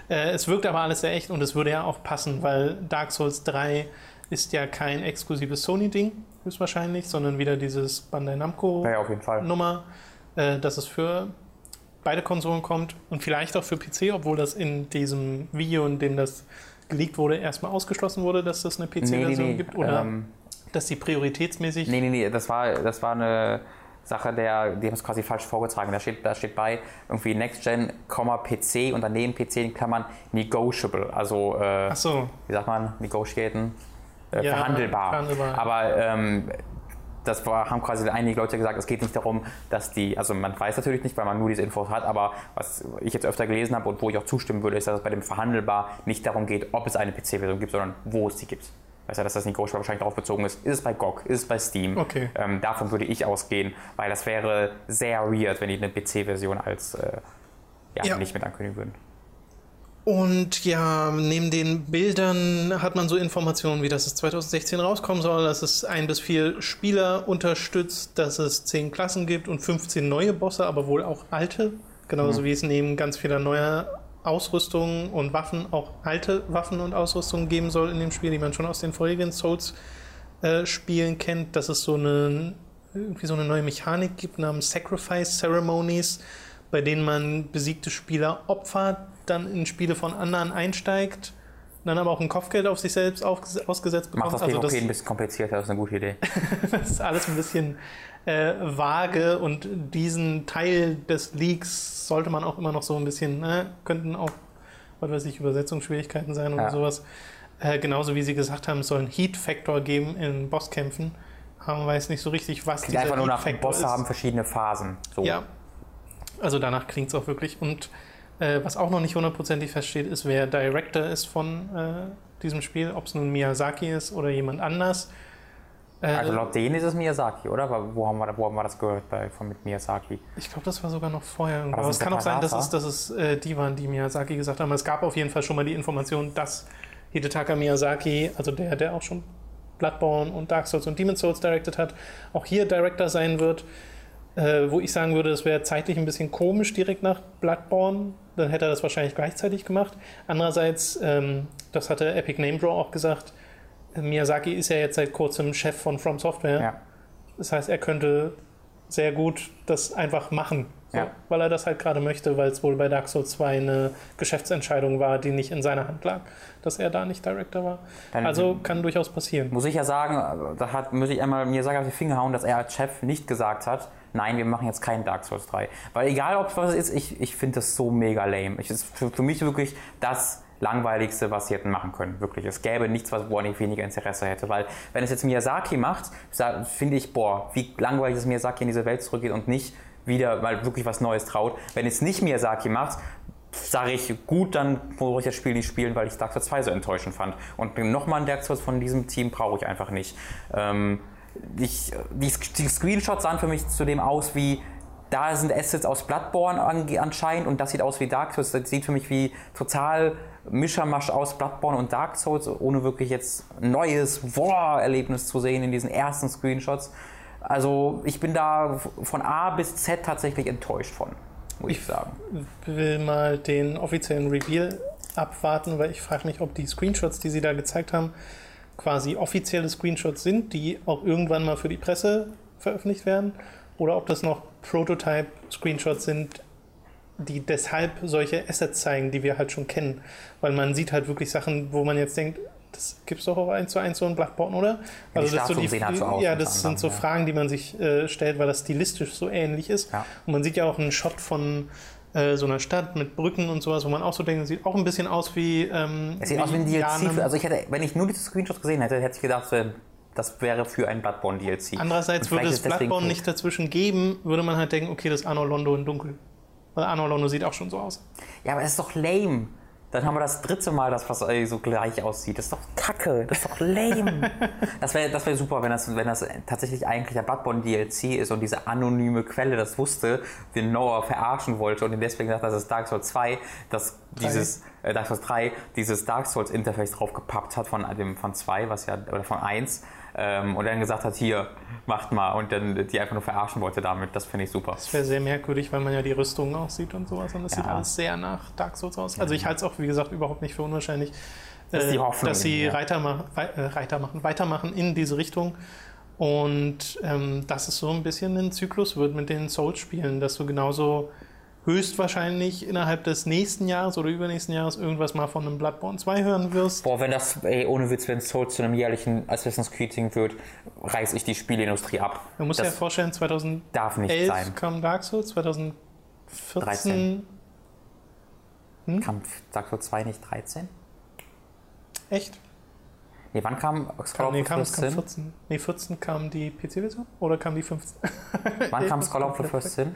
S1: Äh, es wirkt aber alles sehr echt und es würde ja auch passen, weil Dark Souls 3 ist ja kein exklusives Sony-Ding, höchstwahrscheinlich, sondern wieder dieses Bandai Namco
S2: Ja, ja, auf jeden Fall.
S1: Nummer, äh, dass es für beide Konsolen kommt und vielleicht auch für PC, obwohl das in diesem Video, in dem das geleakt wurde, erstmal ausgeschlossen wurde, dass es eine
S2: Nee,
S1: PC-Version
S2: nee, nee.
S1: gibt oder
S2: Ähm,
S1: dass die prioritätsmäßig.
S2: Nee, nee, nee, das war, das war eine Sache, der, die haben es quasi falsch vorgetragen. Da steht, da steht bei irgendwie Next Gen, PC und daneben PC in Klammern negotiable. Also, äh,
S1: so,
S2: wie sagt man, negotiaten? Äh,
S1: Ja,
S2: verhandelbar.
S1: verhandelbar.
S2: Aber ähm, das war, haben quasi einige Leute gesagt, es geht nicht darum, dass die, also man weiß natürlich nicht, weil man nur diese Infos hat, aber was ich jetzt öfter gelesen habe und wo ich auch zustimmen würde, ist, dass es bei dem Verhandelbar nicht darum geht, ob es eine PC-Version gibt, sondern wo es sie gibt. Weißt du, dass das Negotiable wahrscheinlich darauf bezogen ist, ist es bei GOG, ist es bei Steam.
S1: Okay.
S2: Ähm, davon würde ich ausgehen, weil das wäre sehr weird, wenn die eine PC-Version als äh, ja,
S1: Ja.
S2: nicht mit ankündigen würden.
S1: Und ja, neben den Bildern hat man so Informationen wie, dass es 2016 rauskommen soll, dass es ein bis vier Spieler unterstützt, dass es zehn Klassen gibt und 15 neue Bosse, aber wohl auch alte. Genauso wie es neben ganz vieler neuer Ausrüstung und Waffen auch alte Waffen und Ausrüstung geben soll in dem Spiel, die man schon aus den vorherigen Souls-Spielen kennt, dass es so eine, irgendwie so eine neue Mechanik gibt namens Sacrifice Ceremonies, bei denen man besiegte Spieler opfert, dann in Spiele von anderen einsteigt, dann aber auch ein Kopfgeld auf sich selbst aufges- ausgesetzt bekommt.
S2: Macht das
S1: also das,
S2: ein bisschen komplizierter, das ist eine gute Idee.
S1: das ist alles ein bisschen äh, vage und diesen Teil des Leaks sollte man auch immer noch so ein bisschen, äh, könnten auch, was weiß ich, Übersetzungsschwierigkeiten sein oder
S2: Ja.
S1: sowas. Äh, genauso wie sie gesagt haben, es soll einen Heat-Factor geben in Bosskämpfen. Man weiß nicht so richtig, was
S2: Die einfach nur nach Bosse
S1: ist.
S2: haben verschiedene Phasen. So.
S1: Ja, also danach klingt es auch wirklich. Und äh, was auch noch nicht hundertprozentig feststeht, ist, wer Director ist von äh, diesem Spiel, ob es nun Miyazaki ist oder jemand anders. Äh,
S2: Also laut denen ist es Miyazaki, oder? Wo haben wir, wo haben wir das gehört bei, von mit Miyazaki?
S1: ich glaube, das war sogar noch vorher. irgendwo. Aber es kann auch sein, dass es, dass es äh, die waren, die Miyazaki gesagt haben. Es gab auf jeden Fall schon mal die Information, dass Hidetaka Miyazaki, also der, der auch schon Bloodborne und Dark Souls und Demon's Souls directed hat, auch hier Director sein wird. Äh, wo ich sagen würde, es wäre zeitlich ein bisschen komisch direkt nach Bloodborne. Dann hätte er das wahrscheinlich gleichzeitig gemacht. Andererseits, ähm, das hatte Epic Name Draw auch gesagt, Miyazaki ist ja jetzt seit kurzem Chef von From Software.
S2: Ja.
S1: Das heißt, er könnte sehr gut das einfach machen. So,
S2: Ja.
S1: Weil er das halt gerade möchte, weil es wohl bei Dark Souls 2 eine Geschäftsentscheidung war, die nicht in seiner Hand lag, dass er da nicht Director war.
S2: Dann-
S1: also kann durchaus passieren.
S2: Muss ich ja sagen, da hat, muss ich einmal mir sagen, auf die Finger hauen, dass er als Chef nicht gesagt hat, nein, wir machen jetzt keinen Dark Souls 3. Weil egal, ob es was ist, ich, ich finde das so mega lame. Ich, ist für, für mich wirklich das langweiligste, was sie hätten machen können. Wirklich. Es gäbe nichts, was- woran ich weniger Interesse hätte. Weil, wenn es jetzt Miyazaki macht, finde ich, boah, wie langweilig es Miyazaki in diese Welt zurückgeht und nicht wieder mal wirklich was Neues traut. Wenn es nicht Miyazaki macht, sage ich, gut, dann brauche ich das Spiel nicht spielen, weil ich Dark Souls 2 so enttäuschend fand. Und nochmal ein Dark Souls von diesem Team brauche ich einfach nicht. Ähm, ich, die, die Screenshots sahen für mich zudem aus wie, da sind Assets aus Bloodborne anscheinend und das sieht aus wie Dark Souls. Das sieht für mich wie total Mischermasch aus Bloodborne und Dark Souls, ohne wirklich jetzt neues Wow-Erlebnis zu sehen in diesen ersten Screenshots. Also ich bin da von A bis Z tatsächlich enttäuscht von, muss ich sagen.
S1: will mal den offiziellen Reveal abwarten, weil ich frage mich, ob die Screenshots, die sie da gezeigt haben, quasi offizielle Screenshots sind, die auch irgendwann mal für die Presse veröffentlicht werden, oder ob das noch Prototype-Screenshots sind, die deshalb solche Assets zeigen, die wir halt schon kennen. Weil man sieht halt wirklich Sachen, wo man jetzt denkt, das gibt es doch auch eins zu eins so in Bloodborne, oder?
S2: Ja, die
S1: das
S2: Statuen sehen halt so
S1: Ja, das sind so. Fragen, die man sich äh, stellt, weil das stilistisch so ähnlich ist.
S2: Ja.
S1: Und man sieht ja auch einen Shot von äh, so einer Stadt mit Brücken und sowas, wo man auch so denkt, sieht auch ein bisschen aus wie. Ähm,
S2: Es sieht aus wie ein DLC. Also ich hätte, wenn ich nur diese Screenshots gesehen hätte, hätte ich gedacht, äh, das wäre für ein Bloodborne DLC.
S1: Andererseits würde es Bloodborne nicht dazwischen geben, würde man halt denken, okay, das ist Arno Londo in Dunkel. Weil Arno Londo sieht auch schon so aus.
S2: Ja, aber das ist doch lame. Dann haben wir das dritte Mal, das was äh, so gleich aussieht. Das ist doch kacke. Das ist doch lame. das wäre das wär super, wenn das, wenn das tatsächlich eigentlich ein Bloodborne DLC ist und diese anonyme Quelle das wusste, den Noah verarschen wollte und ihm deswegen gesagt, das ist Dark Souls 2, dass dieses äh, Dark Souls 3 dieses Dark Souls Interface draufgepappt hat von dem von 2, was ja oder von 1 ähm, und dann gesagt hat, hier macht mal und dann die einfach nur verarschen wollte damit. Das finde ich super.
S1: Das wäre sehr merkwürdig, weil man ja die Rüstungen auch sieht und sowas. Und das sieht
S2: Ja.
S1: alles sehr nach Dark Souls aus. Also ich halte es auch, wie gesagt, überhaupt nicht für unwahrscheinlich,
S2: Das
S1: äh, dass sie
S2: ja.
S1: Reiter, wei- äh, Reiter machen, weitermachen in diese Richtung. Und ähm, dass es so ein bisschen ein Zyklus wird mit den Souls-Spielen, dass du genauso höchstwahrscheinlich innerhalb des nächsten Jahres oder übernächsten Jahres irgendwas mal von einem Bloodborne 2 hören wirst.
S2: Boah, wenn das, ey, ohne Witz, wenn Souls zu einem jährlichen Assassin's Creed Ding wird, reiß ich die Spielindustrie ab.
S1: Man muss dir ja vorstellen, 2011
S2: darf nicht sein.
S1: kam Dark Souls, 2014
S2: 13. Kam Dark Souls 2 nicht 13?
S1: echt?
S2: Nee, wann kam Skull
S1: nee,
S2: of
S1: kam,
S2: the
S1: es kam
S2: First Sin?
S1: 14. Nee, 14 kam die PC-Version oder kam die 15?
S2: Wann kam Skull of the First Sin?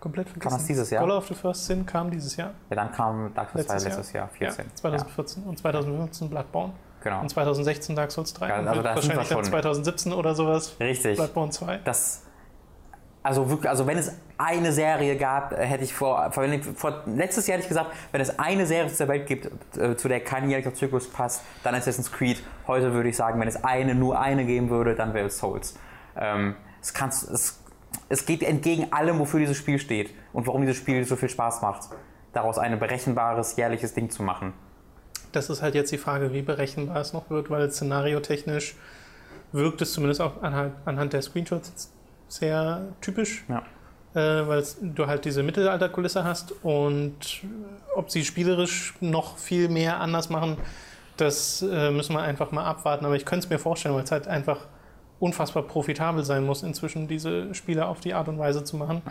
S1: Komplett vergessen.
S2: Kam das dieses Jahr?
S1: Scholar of the First Sin kam dieses Jahr.
S2: Ja, dann kam Dark Souls 2
S1: Letztes
S2: letztes Jahr, 14.
S1: Ja, 2014 und 2015 Bloodborne.
S2: Genau.
S1: Und 2016 Dark Souls 3.
S2: Ja,
S1: und
S2: also
S1: wird
S2: da
S1: wahrscheinlich dann
S2: schon.
S1: 2017 oder sowas
S2: Richtig.
S1: Bloodborne 2.
S2: Das, also wirklich, also wenn es eine Serie gab, hätte ich vor, vor, vor letztes Jahr hätte ich gesagt, wenn es eine Serie auf der Welt gibt, äh, zu der kein jährlicher Zyklus passt, dann Assassin's Creed. Heute würde ich sagen, wenn es eine, nur eine geben würde, dann wäre es Souls. Ähm, es, kann's, es, es geht entgegen allem, wofür dieses Spiel steht und warum dieses Spiel so viel Spaß macht, daraus ein berechenbares jährliches Ding zu machen.
S1: Das ist halt jetzt die Frage, wie berechenbar es noch wird, weil szenariotechnisch wirkt es zumindest auch anhand, anhand der Screenshots sehr typisch.
S2: Ja.
S1: äh, weil du halt diese Mittelalterkulisse hast und ob sie spielerisch noch viel mehr anders machen, das äh, müssen wir einfach mal abwarten. Aber ich könnte es mir vorstellen, weil es halt einfach unfassbar profitabel sein muss, inzwischen diese Spiele auf die Art und Weise zu machen.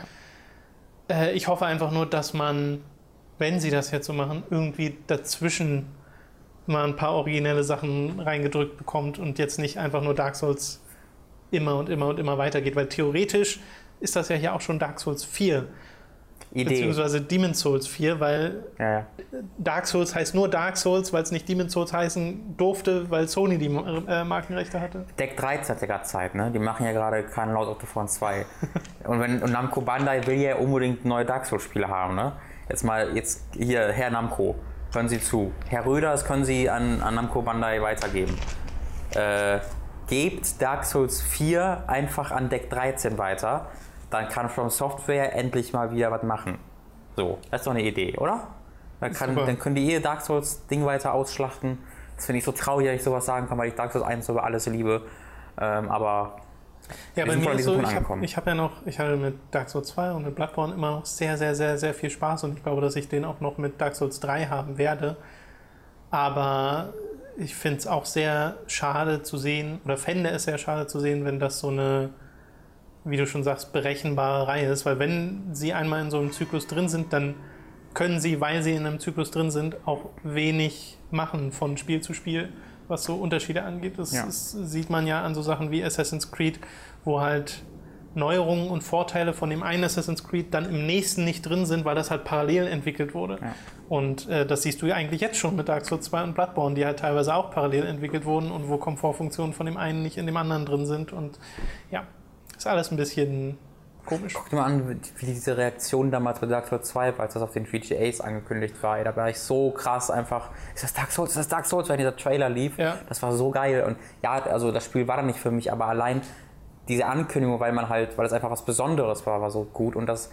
S1: Äh, ich hoffe einfach nur, dass man, wenn sie das jetzt so machen, irgendwie dazwischen mal ein paar originelle Sachen reingedrückt bekommt und jetzt nicht einfach nur Dark Souls immer und immer und immer weitergeht, weil theoretisch ist das ja hier auch schon Dark Souls 4,
S2: Idee.
S1: beziehungsweise Demon's Souls 4, weil
S2: Ja, ja.
S1: Dark Souls heißt nur Dark Souls, weil es nicht Demon's Souls heißen durfte, weil Sony die äh, Markenrechte hatte.
S2: Deck 13 hat ja gerade Zeit, ne? Die machen ja gerade keinen Lord of the Fallen 2. und, wenn, und Namco Bandai will ja unbedingt neue Dark Souls-Spiele haben, ne? Jetzt mal, jetzt hier, Herr Namco, hören Sie zu. Herr Röder, das können Sie an, an Namco Bandai weitergeben. Äh, gebt Dark Souls 4 einfach an Deck 13 weiter. Dann kann From Software endlich mal wieder was machen. So, das ist doch eine Idee, oder? Dann, kann, dann können die ihr Dark Souls Ding weiter ausschlachten. Das finde ich so traurig, dass ich sowas sagen kann, weil ich Dark Souls 1 über alles liebe. Ähm, aber
S1: Ja, bei mir ist so, ich habe hab ja noch, ich hatte mit Dark Souls 2 und mit Bloodborne immer noch sehr, sehr, sehr, sehr viel Spaß und ich glaube, dass ich den auch noch mit Dark Souls 3 haben werde. Aber ich finde es auch sehr schade zu sehen, oder fände es sehr schade zu sehen, wenn das so eine, wie du schon sagst, berechenbare Reihe ist, weil wenn sie einmal in so einem Zyklus drin sind, dann können sie, weil sie in einem Zyklus drin sind, auch wenig machen von Spiel zu Spiel, was so Unterschiede angeht. Das,
S2: Ja.
S1: ist, sieht man ja an so Sachen wie Assassin's Creed, wo halt Neuerungen und Vorteile von dem einen Assassin's Creed dann im nächsten nicht drin sind, weil das halt parallel entwickelt wurde.
S2: Ja.
S1: Und äh, das siehst du ja eigentlich jetzt schon mit Dark Souls 2 und Bloodborne, die halt teilweise auch parallel entwickelt wurden und wo Komfortfunktionen von dem einen nicht in dem anderen drin sind. Und ja, ist alles ein bisschen komisch.
S2: guck dir mal an, wie diese Reaktion damals bei Dark Souls 2, als das auf den VGAs angekündigt war. Ey, da war ich so krass einfach. Ist das Dark Souls? Ist das Dark Souls, wenn dieser Trailer lief?
S1: Ja.
S2: Das war so geil. Und ja, also das Spiel war dann nicht für mich, aber allein diese Ankündigung, weil man halt, weil es einfach was Besonderes war, war so gut. Und das.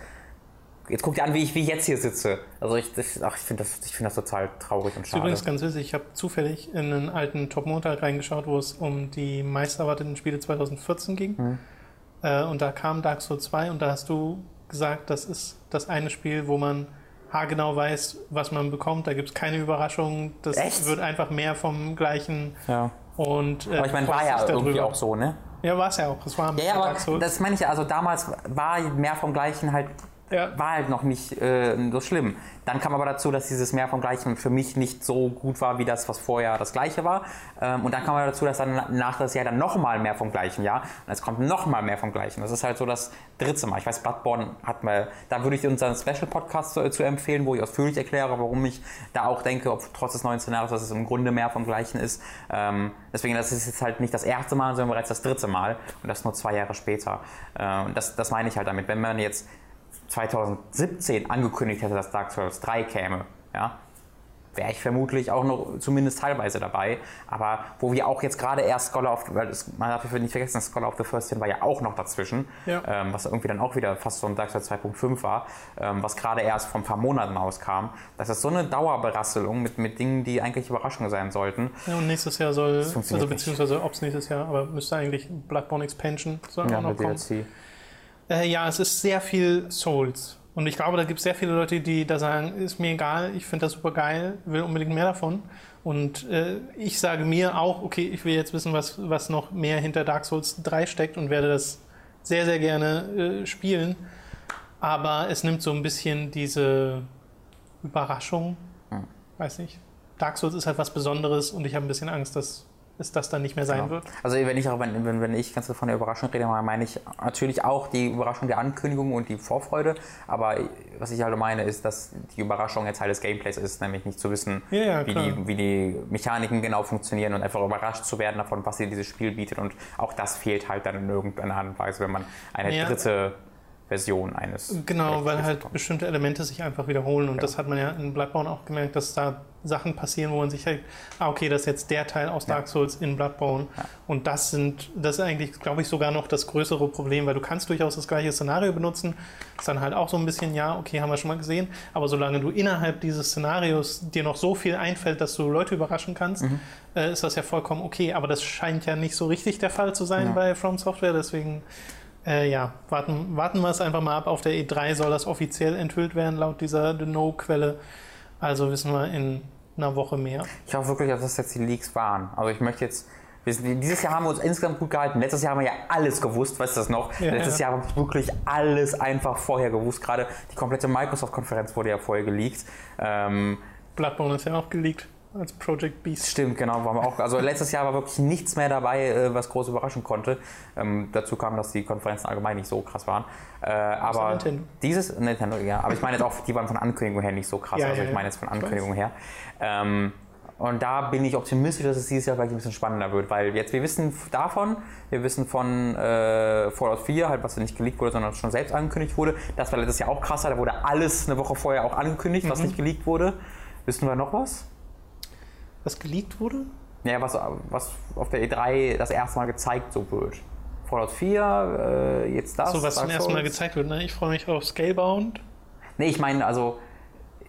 S2: Jetzt guck dir an, wie ich, wie ich jetzt hier sitze. Also ich, ach, ich finde das, ich finde das total traurig und schade.
S1: übrigens ganz witzig, ich habe zufällig in einen alten Top Montag reingeschaut, wo es um die meisterwarteten Spiele 2014 ging.
S2: Mhm.
S1: Äh, und da kam Dark Souls 2 und da hast du gesagt, das ist das eine Spiel, wo man haargenau weiß, was man bekommt. Da gibt es keine Überraschungen. Das
S2: Echt?
S1: wird einfach mehr vom Gleichen.
S2: ja.
S1: Und, äh,
S2: Aber ich meine, war ja irgendwie
S1: darüber.
S2: auch so, ne?
S1: Ja, war es ja auch. Es war
S2: Ja, ja,
S1: Dark
S2: aber
S1: Souls.
S2: das meine ich ja, also damals war mehr vom Gleichen halt,
S1: Ja.
S2: war halt noch nicht äh, so schlimm. Dann kam aber dazu, dass dieses mehr vom Gleichen für mich nicht so gut war, wie das, was vorher das Gleiche war. Ähm, und dann kam aber dazu, dass dann nach das Jahr dann nochmal mehr vom Gleichen, ja. Und es kommt nochmal mehr vom Gleichen. Das ist halt so das dritte Mal. Ich weiß, Bloodborne hat mal, da würde ich unseren Special-Podcast zu, zu empfehlen, wo ich ausführlich erkläre, warum ich da auch denke, ob trotz des neuen Szenarios, dass es im Grunde mehr vom Gleichen ist. Ähm, deswegen, das ist jetzt halt nicht das erste Mal, sondern bereits das dritte Mal. Und das nur zwei Jahre später. Äh, und das, das meine ich halt damit. Wenn man jetzt 2017 angekündigt hätte, dass Dark Souls 3 käme, ja, wäre ich vermutlich auch noch zumindest teilweise dabei. Aber wo wir auch jetzt gerade erst Scholar of, weil man darf nicht vergessen, Scholar of the First Sin war ja auch noch dazwischen,
S1: Ja.
S2: ähm, was irgendwie dann auch wieder fast so ein Dark Souls 2.5 war, ähm, was gerade erst vor ein paar Monaten rauskam. Das ist so eine Dauerberasselung mit, mit Dingen, die eigentlich Überraschungen sein sollten.
S1: Ja, und nächstes Jahr soll, also beziehungsweise ob es nächstes Jahr, aber müsste eigentlich Bloodborne Expansion soll auch noch kommen.
S2: DLC.
S1: Äh, ja, es ist sehr viel Souls. Und ich glaube, da gibt es sehr viele Leute, die da sagen, ist mir egal, ich finde das super geil, will unbedingt mehr davon. Und äh, ich sage mir auch, okay, ich will jetzt wissen, was, was noch mehr hinter Dark Souls 3 steckt und werde das sehr, sehr gerne äh, spielen. Aber es nimmt so ein bisschen diese Überraschung. Weiß nicht. Dark Souls ist halt was Besonderes und ich habe ein bisschen Angst, dass es das dann nicht mehr sein
S2: Genau.
S1: wird.
S2: Also wenn ich auch, wenn, wenn, wenn ich ganz von der Überraschung rede, meine ich natürlich auch die Überraschung der Ankündigung und die Vorfreude. Aber was ich halt meine, ist, dass die Überraschung jetzt Teil des Gameplays ist, nämlich nicht zu wissen,
S1: Ja, ja,
S2: wie, die, wie die Mechaniken genau funktionieren und einfach überrascht zu werden davon, was dir dieses Spiel bietet. Und auch das fehlt halt dann in irgendeiner Art und Weise, wenn man eine
S1: Ja.
S2: dritte Version eines.
S1: Genau, weil halt
S2: bekommt.
S1: bestimmte Elemente sich einfach wiederholen. Und
S2: Ja.
S1: das hat man ja in Bloodborne auch gemerkt, dass da Sachen passieren, wo man sich denkt, ah, okay, das ist jetzt der Teil aus Dark Souls in Bloodborne.
S2: Ja.
S1: Und das sind, das ist eigentlich, glaube ich, sogar noch das größere Problem, weil du kannst durchaus das gleiche Szenario benutzen. Ist dann halt auch so ein bisschen, ja, okay, haben wir schon mal gesehen. Aber solange du innerhalb dieses Szenarios dir noch so viel einfällt, dass du Leute überraschen kannst,
S2: Mhm.
S1: äh, ist das ja vollkommen okay. Aber das scheint ja nicht so richtig der Fall zu sein
S2: Ja.
S1: bei From Software. Deswegen äh, ja, warten, warten wir es einfach mal ab. Auf der E3 soll das offiziell enthüllt werden, laut dieser No-Quelle. Also wissen wir in einer Woche mehr.
S2: Ich hoffe wirklich, dass das jetzt die Leaks waren. Also ich möchte jetzt. wissen, Dieses Jahr haben wir uns insgesamt gut gehalten. Letztes Jahr haben wir ja alles gewusst, weißt du das noch?
S1: Ja,
S2: Letztes
S1: ja.
S2: Jahr haben wir wirklich alles einfach vorher gewusst. Gerade die komplette Microsoft-Konferenz wurde ja vorher geleakt. Ähm,
S1: Bloodborne ist ja auch geleakt als Project Beast.
S2: stimmt, genau. Waren wir auch, also letztes Jahr war wirklich nichts mehr dabei, äh, was groß überraschen konnte. Ähm, dazu kam, dass die Konferenzen allgemein nicht so krass waren. Äh, aber
S1: Nintendo.
S2: dieses Nintendo, ja. Aber ich meine jetzt auch, die waren von Ankündigung her nicht so krass.
S1: Ja,
S2: also
S1: ja,
S2: ich meine jetzt von. Ankündigung her. Ähm, und da bin ich optimistisch, dass es dieses Jahr vielleicht ein bisschen spannender wird, weil jetzt, wir wissen davon, wir wissen von äh, Fallout 4, halt, was nicht geleakt wurde, sondern schon selbst angekündigt wurde. Das war letztes Jahr auch krasser, da wurde alles eine Woche vorher auch angekündigt,
S1: Mhm.
S2: was nicht geleakt wurde. Wissen wir noch was?
S1: Was geleakt wurde?
S2: Ja, was, was auf der E3 das erste Mal gezeigt so wird. Fallout 4, äh, jetzt das.
S1: So was zum ersten Mal gezeigt wird. Ne? Ich freue mich auf Scalebound.
S2: Nee, ich meine, also,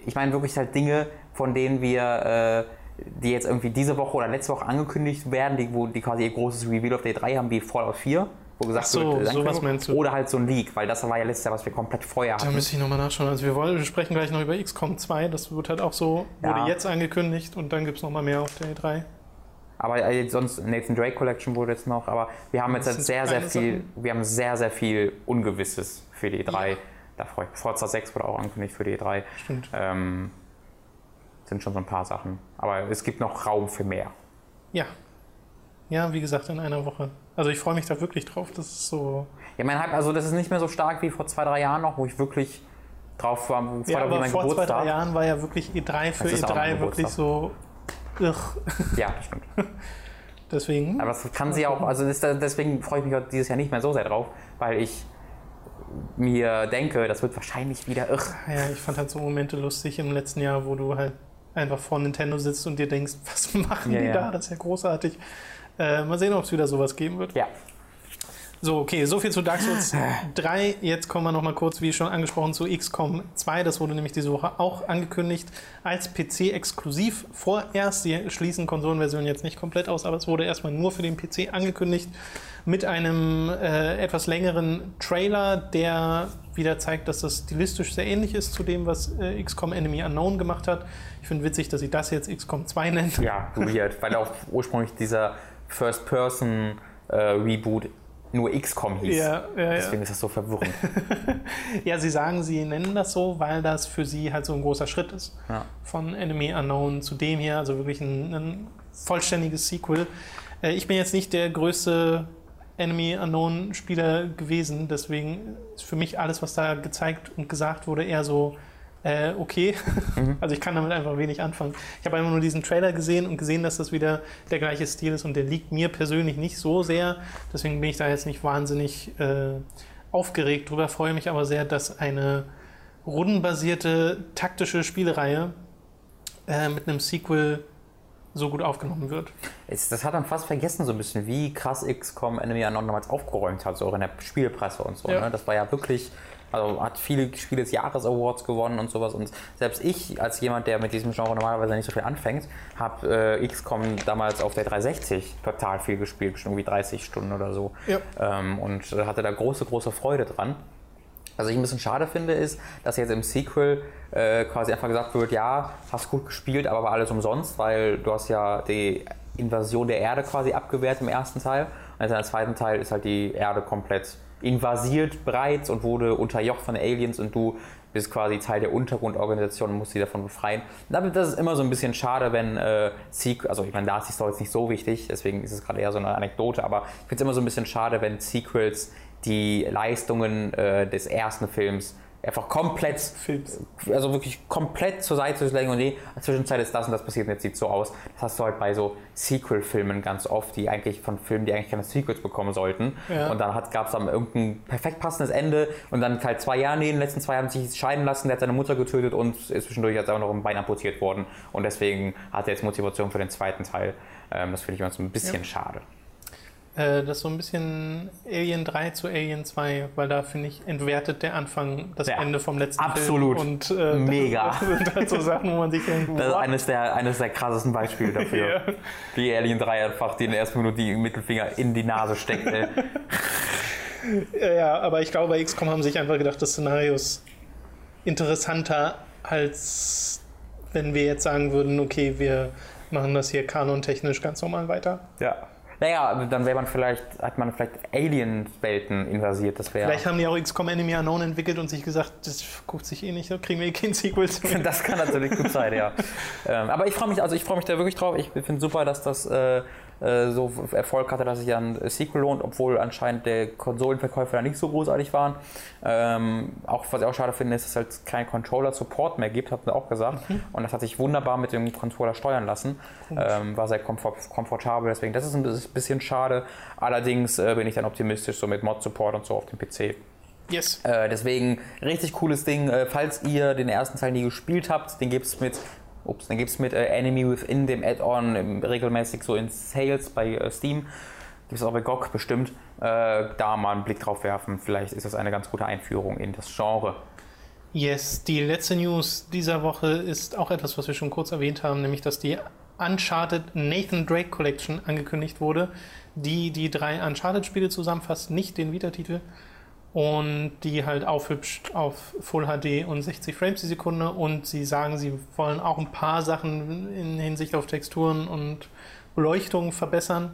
S2: ich meine wirklich halt Dinge, von denen wir, äh, die jetzt irgendwie diese Woche oder letzte Woche angekündigt werden, die, wo die quasi ihr großes Reveal auf Day 3 haben, wie Fallout 4, wo gesagt
S1: so,
S2: wird,
S1: sowas meinst du.
S2: Oder halt so ein Leak, weil das war ja letztes Jahr, was wir komplett
S1: Da
S2: hatten.
S1: müsste ich nochmal nachschauen. Also wir, wollen, wir sprechen gleich noch über XCOM 2. Das wird halt auch so, wurde
S2: Ja.
S1: jetzt angekündigt und dann gibt es nochmal mehr auf der E3.
S2: Aber äh, jetzt sonst Nathan Drake Collection wurde jetzt noch, aber wir haben jetzt
S1: Das
S2: halt
S1: sind
S2: sehr, sehr viel, wir haben sehr, sehr viel Ungewisses für die E3. Da freue ich mich. Forza 6 wurde auch angekündigt für die E3.
S1: Stimmt.
S2: Ähm, sind schon so ein paar Sachen. Aber es gibt noch Raum für mehr.
S1: Ja. Ja, wie gesagt, in einer Woche. Also ich freue mich da wirklich drauf. Das ist so.
S2: Ja, mein Hype, also das ist nicht mehr so stark wie vor zwei, drei Jahren noch, wo ich wirklich drauf war, wo
S1: Ja,
S2: vor
S1: aber vor zwei,
S2: Geburtstag.
S1: drei Jahren war ja wirklich E3 für
S2: Das ist auch mein
S1: E3 wirklich so. Ugh.
S2: Ja, das stimmt.
S1: Deswegen.
S2: Aber das kann sie auch, also das, deswegen freue ich mich auch dieses Jahr nicht mehr so sehr drauf, weil ich mir denke, das wird wahrscheinlich wieder irr.
S1: Ja, ich fand halt so Momente lustig im letzten Jahr, wo du halt einfach vor Nintendo sitzt und dir denkst, was machen
S2: Ja,
S1: die
S2: ja.
S1: da? Das ist ja großartig. Äh, mal sehen, ob es wieder sowas geben wird.
S2: Ja.
S1: So, okay, so viel zu Dark Souls 3. Jetzt kommen wir noch mal kurz, wie schon angesprochen, zu XCOM 2. Das wurde nämlich diese Woche auch angekündigt als PC-exklusiv. Vorerst, sie schließen Konsolenversion jetzt nicht komplett aus, aber es wurde erstmal nur für den PC angekündigt mit einem äh, etwas längeren Trailer, der wieder zeigt, dass das stilistisch sehr ähnlich ist zu dem, was äh, XCOM Enemy Unknown gemacht hat. Ich finde witzig, dass sie das jetzt XCOM 2 nennen.
S2: Ja, weird, weil auch ursprünglich dieser First-Person-Reboot nur XCOM hieß.
S1: Ja, ja, ja.
S2: Deswegen ist das so verwirrend.
S1: Ja, sie sagen, sie nennen das so, weil das für sie halt so ein großer Schritt ist.
S2: Ja.
S1: Von Enemy Unknown zu dem hier, also wirklich ein, ein vollständiges Sequel. Äh, ich bin jetzt nicht der größte Enemy Unknown Spieler gewesen, deswegen ist für mich alles, was da gezeigt und gesagt wurde, eher so äh, okay. Also ich kann damit einfach wenig anfangen. Ich habe einfach nur diesen Trailer gesehen und gesehen, dass das wieder der gleiche Stil ist und der liegt mir persönlich nicht so sehr. Deswegen bin ich da jetzt nicht wahnsinnig äh, aufgeregt drüber, freue mich aber sehr, dass eine rundenbasierte taktische Spielereihe äh, mit einem Sequel so gut aufgenommen wird.
S2: Das hat man fast vergessen, so ein bisschen, wie krass XCOM Enemy Unknown damals aufgeräumt hat, so auch in der Spielpresse und so.
S1: Ja.
S2: Ne? Das war ja wirklich, also hat viele Spiele des Jahres Awards gewonnen und sowas. Und selbst ich, als jemand, der mit diesem Genre normalerweise nicht so viel anfängt, habe äh, XCOM damals auf der 360 total viel gespielt, bestimmt irgendwie 30 Stunden oder so.
S1: Ja.
S2: Ähm, und hatte da große, große Freude dran. Was ich ein bisschen schade finde, ist, dass jetzt im Sequel äh, quasi einfach gesagt wird, ja, hast gut gespielt, aber war alles umsonst, weil du hast ja die Invasion der Erde quasi abgewehrt im ersten Teil. Und jetzt im zweiten Teil ist halt die Erde komplett invasiert bereits und wurde unterjocht von Aliens und du bist quasi Teil der Untergrundorganisation und musst sie davon befreien. Und damit- Das ist immer so ein bisschen schade, wenn äh, Sequel, also ich meine, da ist die Story jetzt nicht so wichtig, deswegen ist es gerade eher so eine Anekdote, aber ich finde es immer so ein bisschen schade, wenn Sequels die Leistungen äh, des ersten Films einfach komplett,
S1: Films.
S2: also wirklich komplett zur Seite zu legen und nee, in der Zwischenzeit ist das und das passiert und jetzt sieht so aus. Das hast du halt bei so Sequel-Filmen ganz oft, die eigentlich von Filmen, die eigentlich keine Sequels bekommen sollten.
S1: Ja.
S2: Und dann gab es dann irgendein perfekt passendes Ende und dann halt zwei Jahre, nee, in den letzten zwei Jahren sich scheiden lassen, der hat seine Mutter getötet und ist zwischendurch jetzt auch noch ein Bein amputiert worden. Und deswegen hat er jetzt Motivation für den zweiten Teil. Ähm, das finde ich immer so ein bisschen schade.
S1: Äh, das ist so ein bisschen Alien 3 zu Alien 2, weil da finde ich, entwertet der Anfang das
S2: Ja,
S1: Ende vom letzten
S2: absolut.
S1: Film. Und, äh,
S2: Mega.
S1: Das sind halt so Sachen, wo man sich denkt,
S2: Das ist eines der, eines der krassesten Beispiele dafür.
S1: Ja.
S2: Wie Alien 3 einfach den ersten Minute die Mittelfinger in die Nase steckt.
S1: Ja, aber ich glaube, bei XCOM haben sich einfach gedacht, das Szenario ist interessanter, als wenn wir jetzt sagen würden, okay, wir machen das hier kanontechnisch ganz normal weiter.
S2: ja. Naja, dann wäre man vielleicht, hat man vielleicht Alien-Welten invasiert. Das wäre.
S1: Vielleicht haben die auch XCOM Enemy Unknown entwickelt und sich gesagt, das guckt sich eh nicht, da kriegen wir eh kein Sequel zu.
S2: Das kann natürlich gut sein, ja. ähm, aber ich freue mich, also ich freue mich da wirklich drauf. Ich finde super, dass das äh, äh, so Erfolg hatte, dass sich ein Sequel lohnt, obwohl anscheinend der Konsolenverkäufe da nicht so großartig waren. Ähm, auch was ich auch schade finde, ist, dass es halt keinen Controller-Support mehr gibt, habt ihr auch gesagt. Und das hat sich wunderbar mit dem Controller steuern lassen. Ähm, war sehr komfort komfortabel, deswegen das ist ein bisschen schade. Allerdings äh, bin ich dann optimistisch, so mit Mod-Support und so auf dem PC.
S1: Yes.
S2: Äh, deswegen richtig cooles Ding. Äh, falls ihr den ersten Teil nie gespielt habt, den gibt es mit, ups, den gibt's mit äh, Enemy Within dem Add-on regelmäßig so in Sales bei äh, Steam. gibt es auch bei GOG bestimmt, äh, da mal einen Blick drauf werfen. Vielleicht ist das eine ganz gute Einführung in das Genre.
S1: Yes, die letzte News dieser Woche ist auch etwas, was wir schon kurz erwähnt haben, nämlich dass die Uncharted Nathan Drake Collection angekündigt wurde, die die drei Uncharted-Spiele zusammenfasst, nicht den Vita-Titel und die halt aufhübscht auf Full HD und 60 Frames die Sekunde und sie sagen, sie wollen auch ein paar Sachen in Hinsicht auf Texturen und Beleuchtung verbessern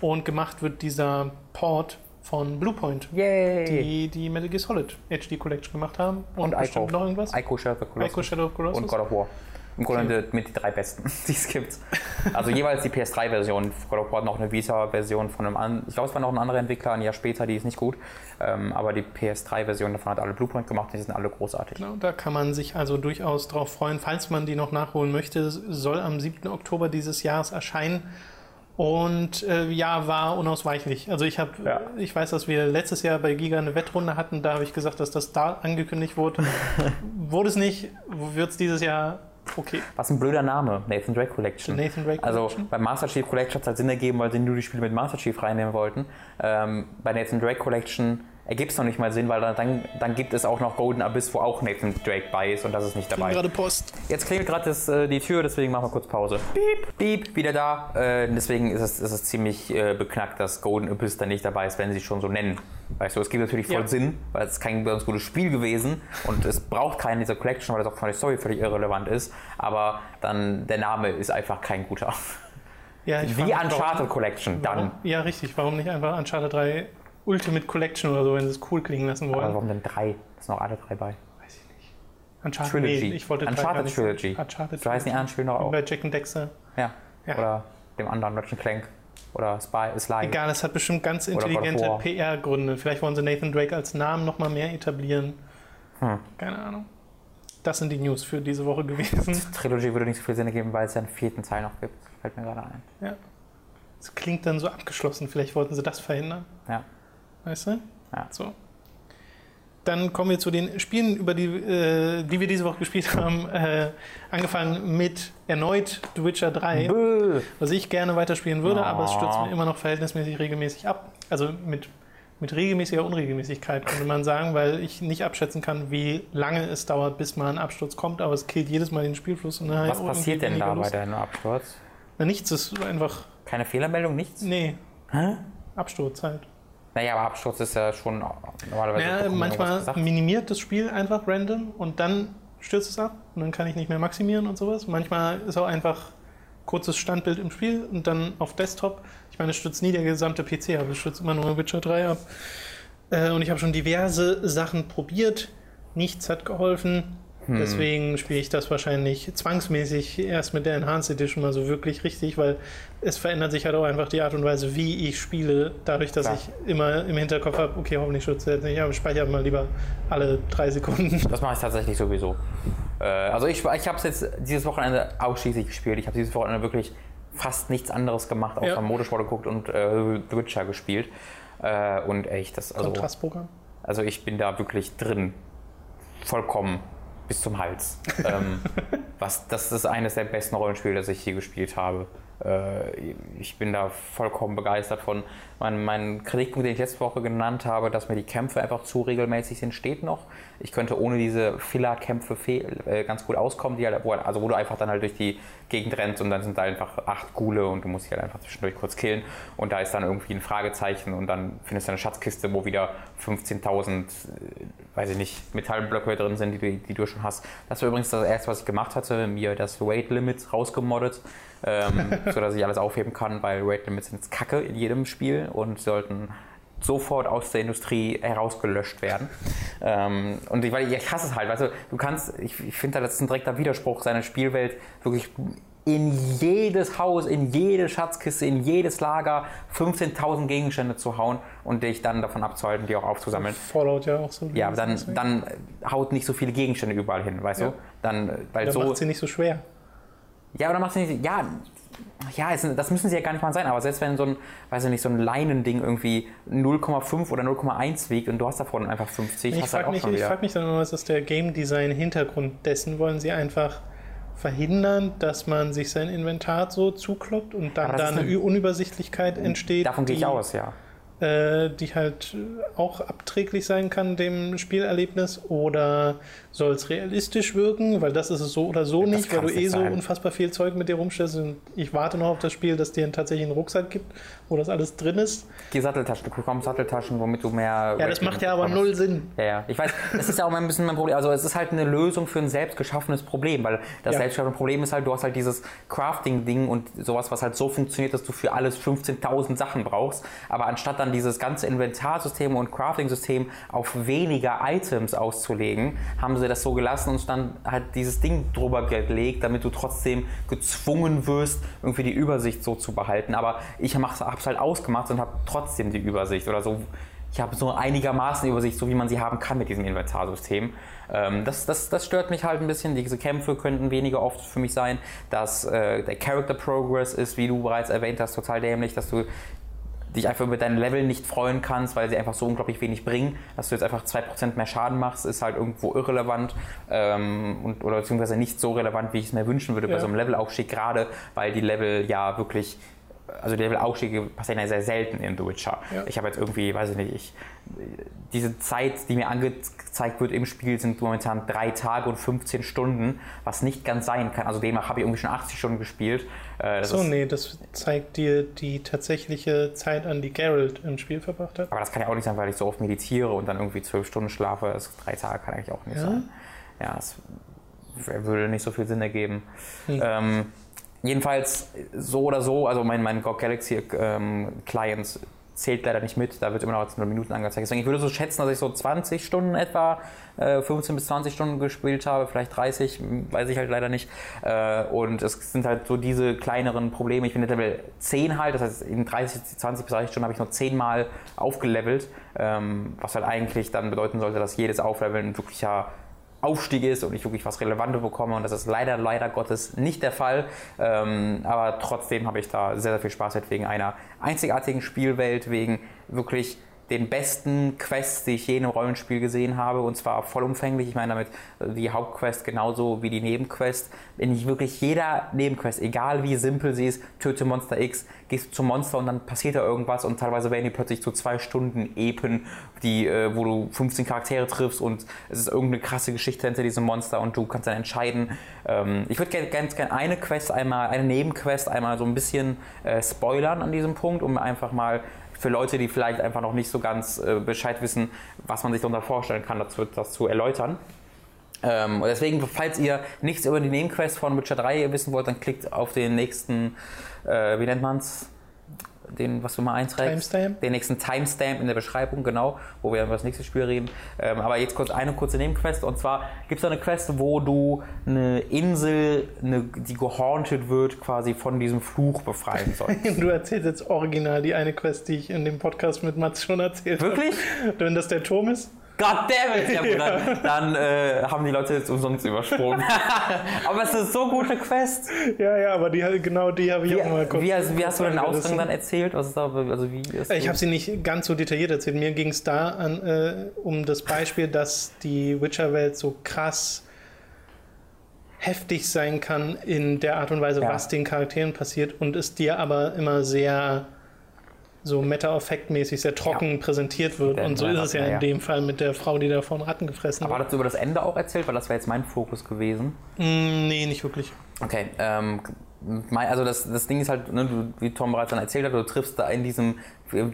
S1: und gemacht wird dieser Port von Bluepoint,
S2: Yay!
S1: die die Metal Gear Solid HD Collection gemacht haben
S2: Und
S1: bestimmt
S2: Ico.
S1: noch irgendwas.
S2: Ico Shadow of Colossus
S1: Ico Shadow of Colossus.
S2: und God of War. Im Grunde mit die drei besten, die es gibt. Also jeweils die PS3-Version. God of War hat noch eine Vita-Version von einem anderen. Ich glaube, es war noch ein anderer Entwickler, ein Jahr später, die ist nicht gut. Ähm, aber die PS3-Version davon hat alle Bluepoint gemacht, die sind alle großartig.
S1: Genau, da kann man sich also durchaus drauf freuen, falls man die noch nachholen möchte. Soll am 7. Oktober dieses Jahres erscheinen. Und äh, ja, war unausweichlich. Also ich habe,
S2: Ja.
S1: ich weiß, dass wir letztes Jahr bei Giga eine Wettrunde hatten. Da habe ich gesagt, dass das da angekündigt wurde. wurde es nicht, wird es dieses Jahr okay.
S2: Was ein blöder Name, Nathan Drake Collection.
S1: Nathan Drake
S2: Also
S1: Collection.
S2: bei Master Chief Collection hat es halt Sinn ergeben, weil sie nur die Spiele mit Master Chief reinnehmen wollten. Ähm, bei Nathan Drake Collection ergibt es noch nicht mal Sinn, weil dann, dann gibt es auch noch Golden Abyss, wo auch Nathan Drake bei ist und das ist nicht dabei.
S1: Gerade Post.
S2: Jetzt klingelt gerade äh, die Tür, deswegen machen wir kurz Pause. Piep, piep, wieder da. Äh, deswegen ist es, ist es ziemlich äh, beknackt, dass Golden Abyss da nicht dabei ist, wenn sie es schon so nennen. Weißt du, es gibt natürlich voll
S1: Ja.
S2: Sinn, weil es ist kein ganz gutes Spiel gewesen und es braucht keinen dieser Collection, weil das auch von der Story völlig irrelevant ist. Aber dann der Name ist einfach kein guter.
S1: Ja, ich
S2: Wie Uncharted
S1: warum-
S2: Collection,
S1: Warum,
S2: dann.
S1: ja, richtig. Warum nicht einfach Uncharted 3 Ultimate Collection oder so, wenn sie es cool klingen lassen
S2: Aber
S1: wollen?
S2: warum denn drei? Da sind noch alle drei bei.
S1: Weiß ich nicht. Uncharted
S2: Trilogy.
S1: Nee, ich wollte
S2: Uncharted
S1: nicht
S2: Trilogy.
S1: Uncharted
S2: So heißen die anderen Spiele noch auch.
S1: Bei Jack and Dexter.
S2: Ja.
S1: Ja.
S2: Oder dem anderen, Ratchet Clank. Oder Spy, Sly.
S1: Egal, es hat bestimmt ganz intelligente. PR-Gründe. Vielleicht wollen sie Nathan Drake als Namen noch mal mehr etablieren.
S2: Hm.
S1: Keine Ahnung. Das sind die News für diese Woche gewesen.
S2: Trilogy würde nicht so viel Sinn ergeben, weil es ja einen vierten Teil noch gibt. Fällt mir gerade ein.
S1: Ja. Es klingt dann so abgeschlossen. Vielleicht wollten sie das verhindern.
S2: Ja.
S1: Weißt du?
S2: Ja.
S1: So. Dann kommen wir zu den Spielen, über die, äh, die wir diese Woche gespielt haben. Äh, angefangen mit erneut The Witcher 3,
S2: Bö.
S1: was ich gerne weiterspielen würde,
S2: Oh.
S1: aber es stürzt mir immer noch verhältnismäßig regelmäßig ab. Also mit, mit regelmäßiger Unregelmäßigkeit, könnte man sagen, weil ich nicht abschätzen kann, wie lange es dauert, bis mal ein Absturz kommt, aber es killt jedes Mal den Spielfluss. Und
S2: Was passiert denn da bei
S1: Lust.
S2: deinem Absturz?
S1: Na, nichts, es ist einfach,
S2: Keine Fehlermeldung, nichts?
S1: nee,
S2: Hä?
S1: Absturz halt.
S2: Naja, aber Absturz ist ja schon normalerweise.
S1: Ja, manchmal minimiert das Spiel einfach random und dann stürzt es ab und dann kann ich nicht mehr maximieren und sowas. Manchmal ist auch einfach kurzes Standbild im Spiel und dann auf Desktop. Ich meine, es stürzt nie der gesamte PC ab, es stürzt immer nur Witcher 3 ab. Äh, und ich habe schon diverse Sachen probiert, nichts hat geholfen.
S2: Hm.
S1: Deswegen spiele ich das wahrscheinlich zwangsmäßig erst mit der Enhanced Edition mal so wirklich richtig, weil es verändert sich halt auch einfach die Art und Weise, wie ich spiele, dadurch, dass
S2: Klar.
S1: ich immer im Hinterkopf habe, okay, hoffentlich stürzt er jetzt nicht, aber ich speichere mal lieber alle drei Sekunden.
S2: Das mache ich tatsächlich sowieso. Äh, also ich, ich habe es jetzt dieses Wochenende ausschließlich gespielt. Ich habe dieses Wochenende wirklich fast nichts anderes gemacht, außer
S1: Ja.
S2: Modesport geguckt und äh, The Witcher gespielt. Äh, und echt, das also,
S1: Kontrastprogramm.
S2: also ich bin da wirklich drin. Vollkommen bis zum Hals. ähm, was, das ist eines der besten Rollenspiele, das ich je gespielt habe. Äh, ich bin da vollkommen begeistert von. Mein, mein Kritikpunkt, den ich letzte Woche genannt habe, dass mir die Kämpfe einfach zu regelmäßig sind, steht noch. Ich könnte ohne diese Filler-Kämpfe äh, ganz gut auskommen, die halt, wo, also wo du einfach dann halt durch die Gegend rennst und dann sind da einfach acht Gule und du musst die halt einfach zwischendurch kurz killen und da ist dann irgendwie ein Fragezeichen und dann findest du eine Schatzkiste, wo wieder 15.000, äh, weiß ich nicht, Metallblöcke drin sind, die, die du schon hast. Das war übrigens das erste, was ich gemacht hatte, mir das Weight Limit rausgemoddet, ähm, sodass ich alles aufheben kann, weil Weight Limits sind kacke in jedem Spiel und sollten sofort aus der Industrie herausgelöscht werden. Ähm, und ich, weil ich hasse es halt, weißt du, du kannst, ich, ich finde, das ist ein direkter Widerspruch, seine Spielwelt wirklich in jedes Haus, in jede Schatzkiste, in jedes Lager 15.000 Gegenstände zu hauen und dich dann davon abzuhalten, die auch aufzusammeln.
S1: Fallout ja auch so.
S2: Ja, dann,
S1: Deswegen.
S2: dann haut nicht so viele Gegenstände überall hin, weißt
S1: Ja.
S2: du? Dann, weil
S1: Dann
S2: so.
S1: macht sie nicht so schwer.
S2: Ja, oder macht sie nicht. Ja, ja es, das müssen sie ja gar nicht mal sein, aber selbst wenn so ein, weiß ich nicht, so ein Leinending irgendwie 0,5 oder 0,1 wiegt und du hast davon einfach 50,
S1: Ich
S2: hast du halt
S1: frage
S2: auch
S1: mich,
S2: schon
S1: ich
S2: wieder.
S1: frag mich dann immer, was ist der Game Design Hintergrund dessen? Wollen sie einfach verhindern, dass man sich sein Inventar so zukloppt und dann da eine
S2: eine-
S1: Unübersichtlichkeit entsteht.
S2: Davon gehe ich aus, ja.
S1: Äh, die halt auch abträglich sein kann dem Spielerlebnis? Oder soll es realistisch wirken, weil das ist es so oder so
S2: Das
S1: nicht, weil du eh
S2: nicht
S1: so
S2: sein.
S1: unfassbar viel Zeug mit dir rumstellst und ich warte noch auf das Spiel, das dir tatsächlich einen Rucksack gibt, wo das alles drin ist.
S2: Die Satteltaschen, du bekommst Satteltaschen, womit du mehr.
S1: Ja, das macht ja aber null Sinn.
S2: Ja, ja. Ich weiß, das ist ja auch mal ein bisschen mein Problem. Also es ist halt eine Lösung für ein selbst geschaffenes Problem, weil das
S1: Ja.
S2: selbst geschaffene Problem ist halt, du hast halt dieses Crafting-Ding und sowas, was halt so funktioniert, dass du für alles 15.000 Sachen brauchst. Aber anstatt dann dieses ganze Inventarsystem und Crafting-System auf weniger Items auszulegen, haben sie das so gelassen und dann halt dieses Ding drüber gelegt, damit du trotzdem gezwungen wirst, irgendwie die Übersicht so zu behalten. Aber ich habe es halt ausgemacht und habe trotzdem die Übersicht oder so ich habe so einigermaßen Übersicht, so wie man sie haben kann mit diesem Inventarsystem. Ähm, das, das, das stört mich halt ein bisschen. Diese Kämpfe könnten weniger oft für mich sein. Dass äh, der Character Progress ist, wie du bereits erwähnt hast, total dämlich, dass du dich einfach über deine Level nicht freuen kannst, weil sie einfach so unglaublich wenig bringen. Dass du jetzt einfach 2% mehr Schaden machst, ist halt irgendwo irrelevant ähm, und, oder beziehungsweise nicht so relevant, wie ich es mir wünschen würde bei
S1: Ja.
S2: so einem Levelaufstieg, gerade weil die Level ja wirklich also die Levelaufstiege passieren ja sehr selten in The Witcher.
S1: Ja.
S2: Ich habe jetzt irgendwie, weiß ich nicht, ich, diese Zeit, die mir angezeigt wird im Spiel, sind momentan drei Tage und 15 Stunden, was nicht ganz sein kann. Also demnach habe ich irgendwie schon 80 Stunden gespielt. Äh,
S1: So, nee, das zeigt dir die tatsächliche Zeit an, die Geralt im Spiel verbracht hat.
S2: Aber das kann ja auch nicht sein, weil ich so oft meditiere und dann irgendwie zwölf Stunden schlafe. Das drei Tage kann eigentlich auch nicht
S1: Ja?
S2: sein. Ja, das würde nicht so viel Sinn ergeben.
S1: Hm.
S2: Ähm, jedenfalls so oder so, also mein, mein GOG Galaxy ähm, Client zählt leider nicht mit, da wird immer noch als 0 Minuten angezeigt. Deswegen ich würde so schätzen, dass ich so 20 Stunden etwa, äh, 15 bis 20 Stunden gespielt habe, vielleicht 30, weiß ich halt leider nicht. Äh, und es sind halt so diese kleineren Probleme. Ich bin jetzt Level 10 halt, das heißt in 30, 20 bis 30 Stunden habe ich nur 10 Mal aufgelevelt, ähm, was halt eigentlich dann bedeuten sollte, dass jedes Aufleveln ein wirklicher Aufstieg ist und ich wirklich was Relevantes bekomme und das ist leider, leider Gottes nicht der Fall. Ähm, aber trotzdem habe ich da sehr, sehr viel Spaß mit wegen einer einzigartigen Spielwelt, wegen wirklich den besten Quests, die ich je in einem Rollenspiel gesehen habe und zwar vollumfänglich. Ich meine damit äh, die Hauptquest genauso wie die Nebenquest. Ich wirklich jeder Nebenquest, egal wie simpel sie ist, töte Monster X, gehst du zum Monster und dann passiert da irgendwas und teilweise werden die plötzlich zu zwei Stunden Epen, die, äh, wo du 15 Charaktere triffst und es ist irgendeine krasse Geschichte hinter diesem Monster und du kannst dann entscheiden. Ähm, ich würde gerne ganz gerne eine Quest einmal, eine Nebenquest einmal so ein bisschen äh, spoilern an diesem Punkt, um einfach mal für Leute, die vielleicht einfach noch nicht so ganz äh, Bescheid wissen, was man sich darunter vorstellen kann, dazu, das zu erläutern. Ähm, und deswegen, falls ihr nichts über die Nebenquest von Witcher 3 wissen wollt, dann klickt auf den nächsten, äh, wie nennt man's? Den, was du mal einträgst.
S1: Timestamp?
S2: Den nächsten Timestamp in der Beschreibung, genau, wo wir über das nächste Spiel reden. Ähm, aber jetzt kurz eine kurze Nebenquest. Und zwar gibt es da eine Quest, wo du eine Insel, eine, die gehaunted wird, quasi von diesem Fluch befreien sollst.
S1: Du erzählst jetzt original die eine Quest, die ich in dem Podcast mit Mats schon erzählt
S2: Wirklich?
S1: habe. Wenn das der Turm ist?
S2: God damn it! Ja, gut, dann, äh, haben die Leute jetzt umsonst übersprungen. Aber es ist eine so gute Quest.
S1: Ja, ja, aber die, genau die habe ich
S2: Wie,
S1: auch mal kurz.
S2: wie, hast, wie hast du den. Ausgang dann erzählt? Was ist da, also wie ist
S1: Ich habe sie nicht ganz so detailliert erzählt. Mir ging es da an, äh, um das Beispiel, dass die Witcher-Welt so krass heftig sein kann in der Art und Weise,
S2: Ja.
S1: was den Charakteren passiert und es dir aber immer sehr so Meta-Effekt-mäßig sehr trocken präsentiert wird. Und so
S2: ja,
S1: ist es ja,
S2: ja, ja.
S1: in dem Fall mit der Frau, die da von Ratten gefressen
S2: Aber
S1: wird.
S2: hast du über das Ende auch erzählt? Weil das wäre jetzt mein Fokus gewesen.
S1: Mm, nee, nicht wirklich.
S2: Okay, ähm, also das, das Ding ist halt, ne, du, wie Tom bereits dann erzählt hat, du triffst da in diesem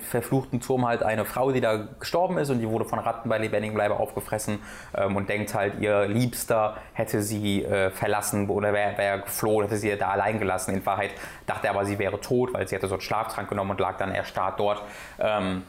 S2: verfluchten Turm halt eine Frau, die da gestorben ist und die wurde von Ratten bei lebendigem Leibe aufgefressen ähm, und denkt halt, ihr Liebster hätte sie äh, verlassen oder wäre wär geflohen, hätte sie da allein gelassen. In Wahrheit dachte er aber, sie wäre tot, weil sie hätte so einen Schlaftrank genommen und lag dann erstarrt dort. Ähm,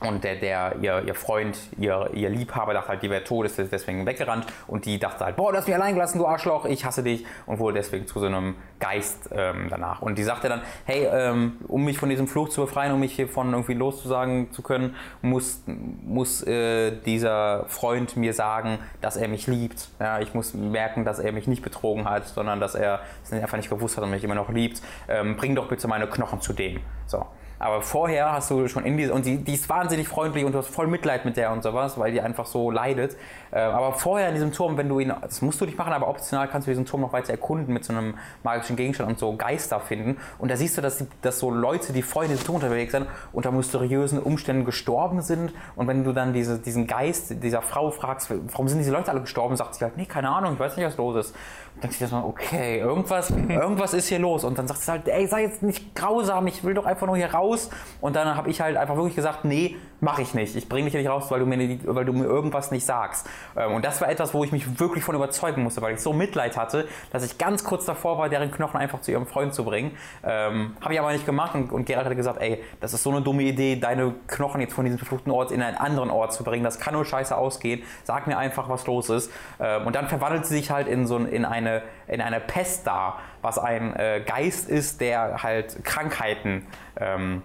S2: und der, der ihr, ihr Freund, ihr, ihr Liebhaber dachte halt, die wäre tot, ist deswegen weggerannt. Und die dachte halt, boah, du hast mich allein gelassen, du Arschloch, ich hasse dich. Und wurde deswegen zu so einem Geist ähm, danach. Und die sagte dann, hey, ähm, um mich von diesem Fluch zu befreien, um mich hiervon irgendwie loszusagen zu können, muss, muss äh, dieser Freund mir sagen, dass er mich liebt. Ja, ich muss merken, dass er mich nicht betrogen hat, sondern dass er es einfach nicht gewusst hat und mich immer noch liebt. Ähm, bring doch bitte meine Knochen zu dem. So. Aber vorher hast du schon in diese, und die, die ist wahnsinnig freundlich und du hast voll Mitleid mit der und sowas, weil die einfach so leidet. Äh, aber vorher in diesem Turm, wenn du ihn, das musst du nicht machen, aber optional kannst du diesen Turm noch weiter erkunden mit so einem magischen Gegenstand und so Geister finden. Und da siehst du, dass, die, dass so Leute, die vorher in diesem Turm unterwegs sind, unter mysteriösen Umständen gestorben sind. Und wenn du dann diese, diesen Geist dieser Frau fragst, warum sind diese Leute alle gestorben, sagt sie halt, nee, keine Ahnung, ich weiß nicht, was los ist. Denkst du dir so, okay, irgendwas, irgendwas ist hier los. Und dann sagt sie halt, ey, sei jetzt nicht grausam, ich will doch einfach nur hier raus. Und dann habe ich halt einfach wirklich gesagt, nee, mache ich nicht. Ich bringe dich nicht raus, weil du, mir, nicht, weil du mir irgendwas nicht sagst. Ähm, und das war etwas, wo ich mich wirklich von überzeugen musste, weil ich so Mitleid hatte, dass ich ganz kurz davor war, deren Knochen einfach zu ihrem Freund zu bringen. Ähm, habe ich aber nicht gemacht und, und Gerald hatte gesagt, ey, das ist so eine dumme Idee, deine Knochen jetzt von diesem verfluchten Ort in einen anderen Ort zu bringen. Das kann nur scheiße ausgehen. Sag mir einfach, was los ist. Ähm, und dann verwandelt sie sich halt in so in eine, in eine Pest da, was ein äh, Geist ist, der halt Krankheiten ähm,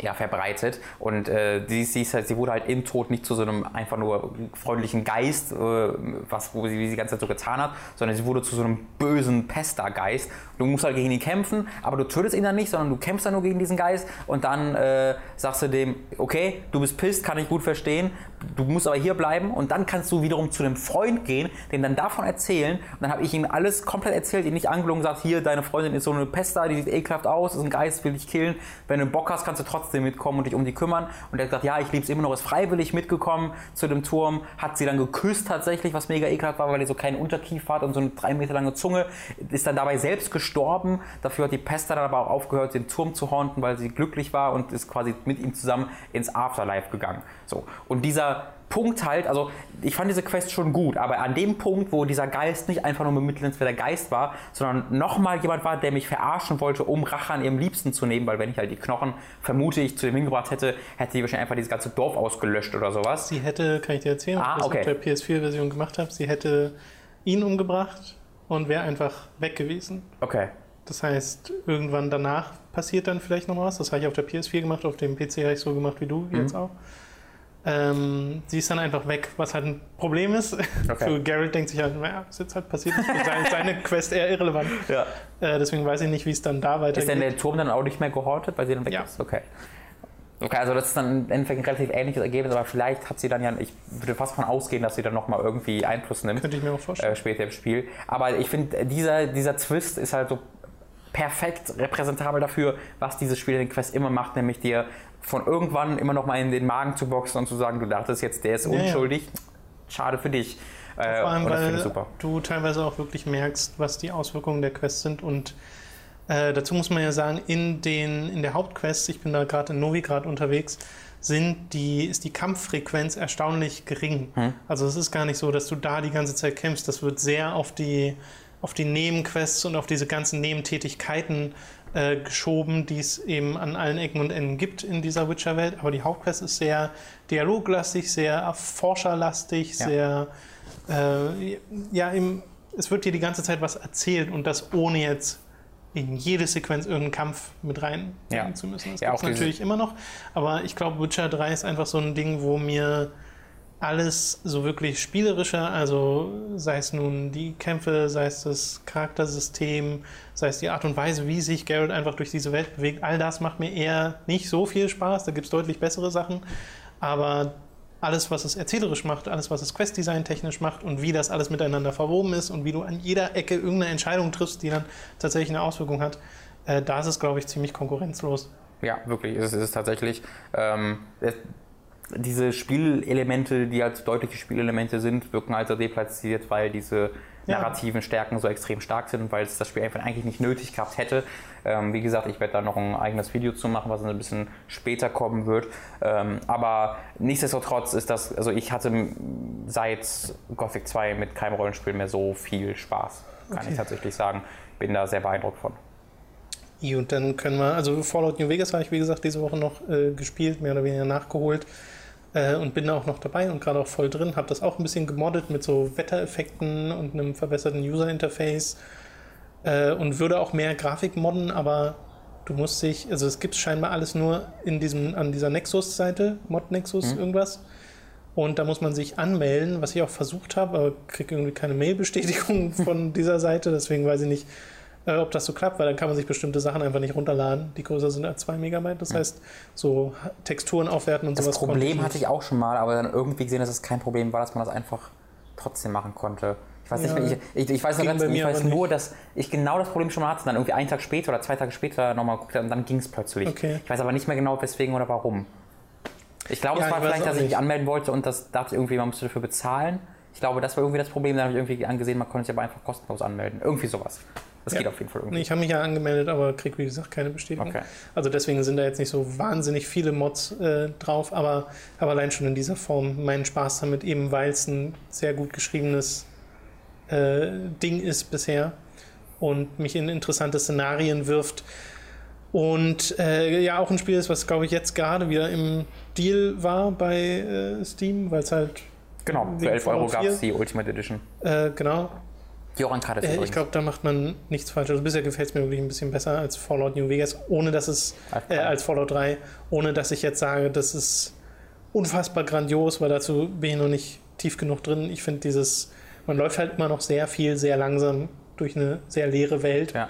S2: ja, verbreitet. Und äh, sie, sie, halt, sie wurde halt im Tod nicht zu so einem einfach nur freundlichen Geist, äh, was wo sie, wie sie die ganze Zeit so getan hat, sondern sie wurde zu so einem bösen Pester-Geist. Du musst halt gegen ihn kämpfen, aber du tötest ihn dann nicht, sondern du kämpfst dann nur gegen diesen Geist und dann äh, sagst du dem, okay, du bist pisst, kann ich gut verstehen, du musst aber hier bleiben und dann kannst du wiederum zu dem Freund gehen, dem dann davon erzählen und dann habe ich ihm alles komplett erzählt, ihn nicht angelogen, sagt, hier, deine Freundin ist so eine Pester, die sieht ekelhaft aus, ist ein Geist, will dich killen, wenn du Bock hast, kannst du trotzdem trotzdem mitkommen und dich um die kümmern. Und er hat gesagt, ja, ich liebe es immer noch, ist freiwillig mitgekommen zu dem Turm, hat sie dann geküsst tatsächlich, was mega ekelhaft war, weil er so keinen Unterkiefer hat und so eine drei Meter lange Zunge, ist dann dabei selbst gestorben. Dafür hat die Pester dann aber auch aufgehört, den Turm zu haunten, weil sie glücklich war und ist quasi mit ihm zusammen ins Afterlife gegangen. So. Und dieser Punkt halt, also ich fand diese Quest schon gut, aber an dem Punkt, wo dieser Geist nicht einfach nur bemittelnswerter Geist war, sondern nochmal jemand war, der mich verarschen wollte, um Rache an ihrem Liebsten zu nehmen, weil wenn ich halt die Knochen, vermute ich, zu ihm hingebracht hätte, hätte sie wahrscheinlich einfach dieses ganze Dorf ausgelöscht oder sowas.
S1: Sie hätte, kann ich dir erzählen,
S2: ah,
S1: was
S2: okay.
S1: ich mit der PS4-Version gemacht habe, sie hätte ihn umgebracht und wäre einfach weg gewesen.
S2: Okay.
S1: Das heißt, irgendwann danach passiert dann vielleicht noch was. Das habe ich auf der PS4 gemacht, auf dem PC habe ich so gemacht wie du
S2: Mhm.
S1: jetzt auch. Ähm, sie ist dann einfach weg, was halt ein Problem ist.
S2: Okay.
S1: Für Garrett denkt sich halt, naja, was jetzt halt passiert ist, seine Quest eher irrelevant.
S2: Ja.
S1: Äh, deswegen weiß ich nicht, wie es dann da weitergeht.
S2: Ist denn der Turm dann auch nicht mehr gehortet, weil sie dann weg
S1: Ja.
S2: ist? Okay. Okay, also das ist dann im Endeffekt ein relativ ähnliches Ergebnis, aber vielleicht hat sie dann ja, ich würde fast von ausgehen, dass sie dann nochmal irgendwie Einfluss nimmt.
S1: Könnte ich mir auch vorstellen.
S2: äh, später im Spiel. Aber ich finde, dieser, dieser Twist ist halt so perfekt repräsentabel dafür, was dieses Spiel in den Quest immer macht, nämlich dir von irgendwann immer noch mal in den Magen zu boxen und zu sagen, du dachtest jetzt, der ist
S1: Ja, ja.
S2: unschuldig. Schade für dich. Äh,
S1: Vor allem, weil du teilweise auch wirklich merkst, was die Auswirkungen der Quest sind. Und äh, dazu muss man ja sagen, in, den, in der Hauptquest, ich bin da gerade in Novigrad unterwegs, sind die, ist die Kampffrequenz erstaunlich gering.
S2: Hm.
S1: Also es ist gar nicht so, dass du da die ganze Zeit kämpfst. Das wird sehr auf die, auf die Nebenquests und auf diese ganzen Nebentätigkeiten äh, geschoben, die es eben an allen Ecken und Enden gibt in dieser Witcher-Welt. Aber die Hauptquest ist sehr dialoglastig, sehr forscherlastig,
S2: Ja.
S1: sehr äh, ja, im, es wird dir die ganze Zeit was erzählt und das ohne jetzt in jede Sequenz irgendeinen Kampf mit rein
S2: Ja.
S1: zu müssen. Das
S2: Ja, auch diese-
S1: natürlich immer noch. Aber ich glaube, Witcher 3 ist einfach so ein Ding, wo mir alles so wirklich spielerischer, also sei es nun die Kämpfe, sei es das Charaktersystem, sei es die Art und Weise, wie sich Geralt einfach durch diese Welt bewegt, all das macht mir eher nicht so viel Spaß. Da gibt es deutlich bessere Sachen. Aber alles, was es erzählerisch macht, alles, was es Questdesign technisch macht und wie das alles miteinander verwoben ist und wie du an jeder Ecke irgendeine Entscheidung triffst, die dann tatsächlich eine Auswirkung hat, äh, da ist es, glaube ich, ziemlich konkurrenzlos.
S2: Ja, wirklich, es ist es tatsächlich. Ähm, es, diese Spielelemente, die halt deutliche Spielelemente sind, wirken halt so deplatziert, weil diese narrativen Stärken so extrem stark sind und weil es das Spiel einfach eigentlich nicht nötig gehabt hätte. Ähm, wie gesagt, ich werde da noch ein eigenes Video zu machen, was ein bisschen später kommen wird. Ähm, aber nichtsdestotrotz ist das, also ich hatte seit Gothic 2 mit keinem Rollenspiel mehr so viel Spaß, kann
S1: Okay.
S2: ich tatsächlich sagen. Bin da sehr beeindruckt von.
S1: Und dann können wir, also Fallout New Vegas habe ich, wie gesagt, diese Woche noch äh, gespielt, mehr oder weniger nachgeholt. Äh, und bin da auch noch dabei und gerade auch voll drin. Habe das auch ein bisschen gemoddet mit so Wettereffekten und einem verbesserten User-Interface. Äh, und würde auch mehr Grafik modden, aber du musst dich, also es gibt scheinbar alles nur in diesem, an dieser Nexus-Seite, Mod Nexus irgendwas. Und da muss man sich anmelden, was ich auch versucht habe, aber kriege irgendwie keine Mail-Bestätigung von dieser Seite, deswegen weiß ich nicht, äh, ob das so klappt, weil dann kann man sich bestimmte Sachen einfach nicht runterladen, die größer sind als 2 Megabyte. Das heißt, so Texturen aufwerten und
S2: Das
S1: sowas. konnte
S2: Problem
S1: ich
S2: hatte ich auch schon mal, aber dann irgendwie gesehen, dass es kein Problem war, dass man das einfach trotzdem machen konnte. Ich weiß,
S1: Ja.
S2: nicht, ich, ich, ich weiß, ganz, ich weiß nur, dass ich genau das Problem schon mal hatte, dann irgendwie einen Tag später oder zwei Tage später nochmal geguckt habe und dann ging es plötzlich.
S1: Okay.
S2: Ich weiß aber nicht mehr genau, weswegen oder warum. Ich glaube,
S1: Ja,
S2: es war vielleicht, dass ich mich
S1: nicht.
S2: anmelden wollte und das dachte irgendwie, man musste dafür bezahlen. Ich glaube, das war irgendwie das Problem. Dann habe ich irgendwie angesehen, man konnte sich aber einfach kostenlos anmelden. Irgendwie sowas. Das
S1: Ja.
S2: geht auf jeden Fall irgendwie.
S1: Ich habe mich ja angemeldet, aber krieg wie gesagt keine Bestätigung.
S2: Okay.
S1: Also deswegen sind da jetzt nicht so wahnsinnig viele Mods äh, drauf, aber, aber allein schon in dieser Form meinen Spaß damit, eben weil es ein sehr gut geschriebenes äh, Ding ist bisher und mich in interessante Szenarien wirft. Und äh, ja, auch ein Spiel ist, was glaube ich jetzt gerade wieder im Deal war bei äh, Steam, weil es halt,
S2: Genau, für
S1: Wegen
S2: 11 Euro gab es
S1: 4.
S2: die Ultimate Edition.
S1: äh, genau,
S2: Joran Karte
S1: äh, ich glaube, da macht man nichts falsch. Also bisher gefällt es mir wirklich ein bisschen besser als Fallout New Vegas, ohne dass es, äh, als Fallout 3, ohne dass ich jetzt sage, das ist unfassbar grandios, weil dazu bin ich noch nicht tief genug drin. Ich finde dieses, man läuft halt immer noch sehr viel, sehr langsam durch eine sehr leere Welt.
S2: Ja.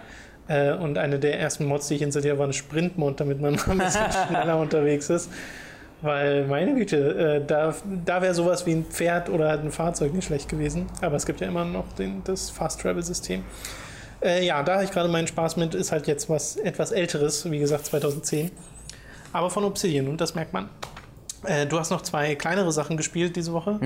S1: Äh, und eine der ersten Mods, die ich installiert habe, war ein Sprintmod, damit man mal ein bisschen schneller unterwegs ist. Weil, meine Güte, äh, da, da wäre sowas wie ein Pferd oder halt ein Fahrzeug nicht schlecht gewesen. Aber es gibt ja immer noch den, das Fast-Travel-System. Äh, ja, da habe ich gerade meinen Spaß mit. Ist halt jetzt was etwas Älteres, wie gesagt 2010. Aber von Obsidian und das merkt man. Äh, du hast noch zwei kleinere Sachen gespielt diese Woche,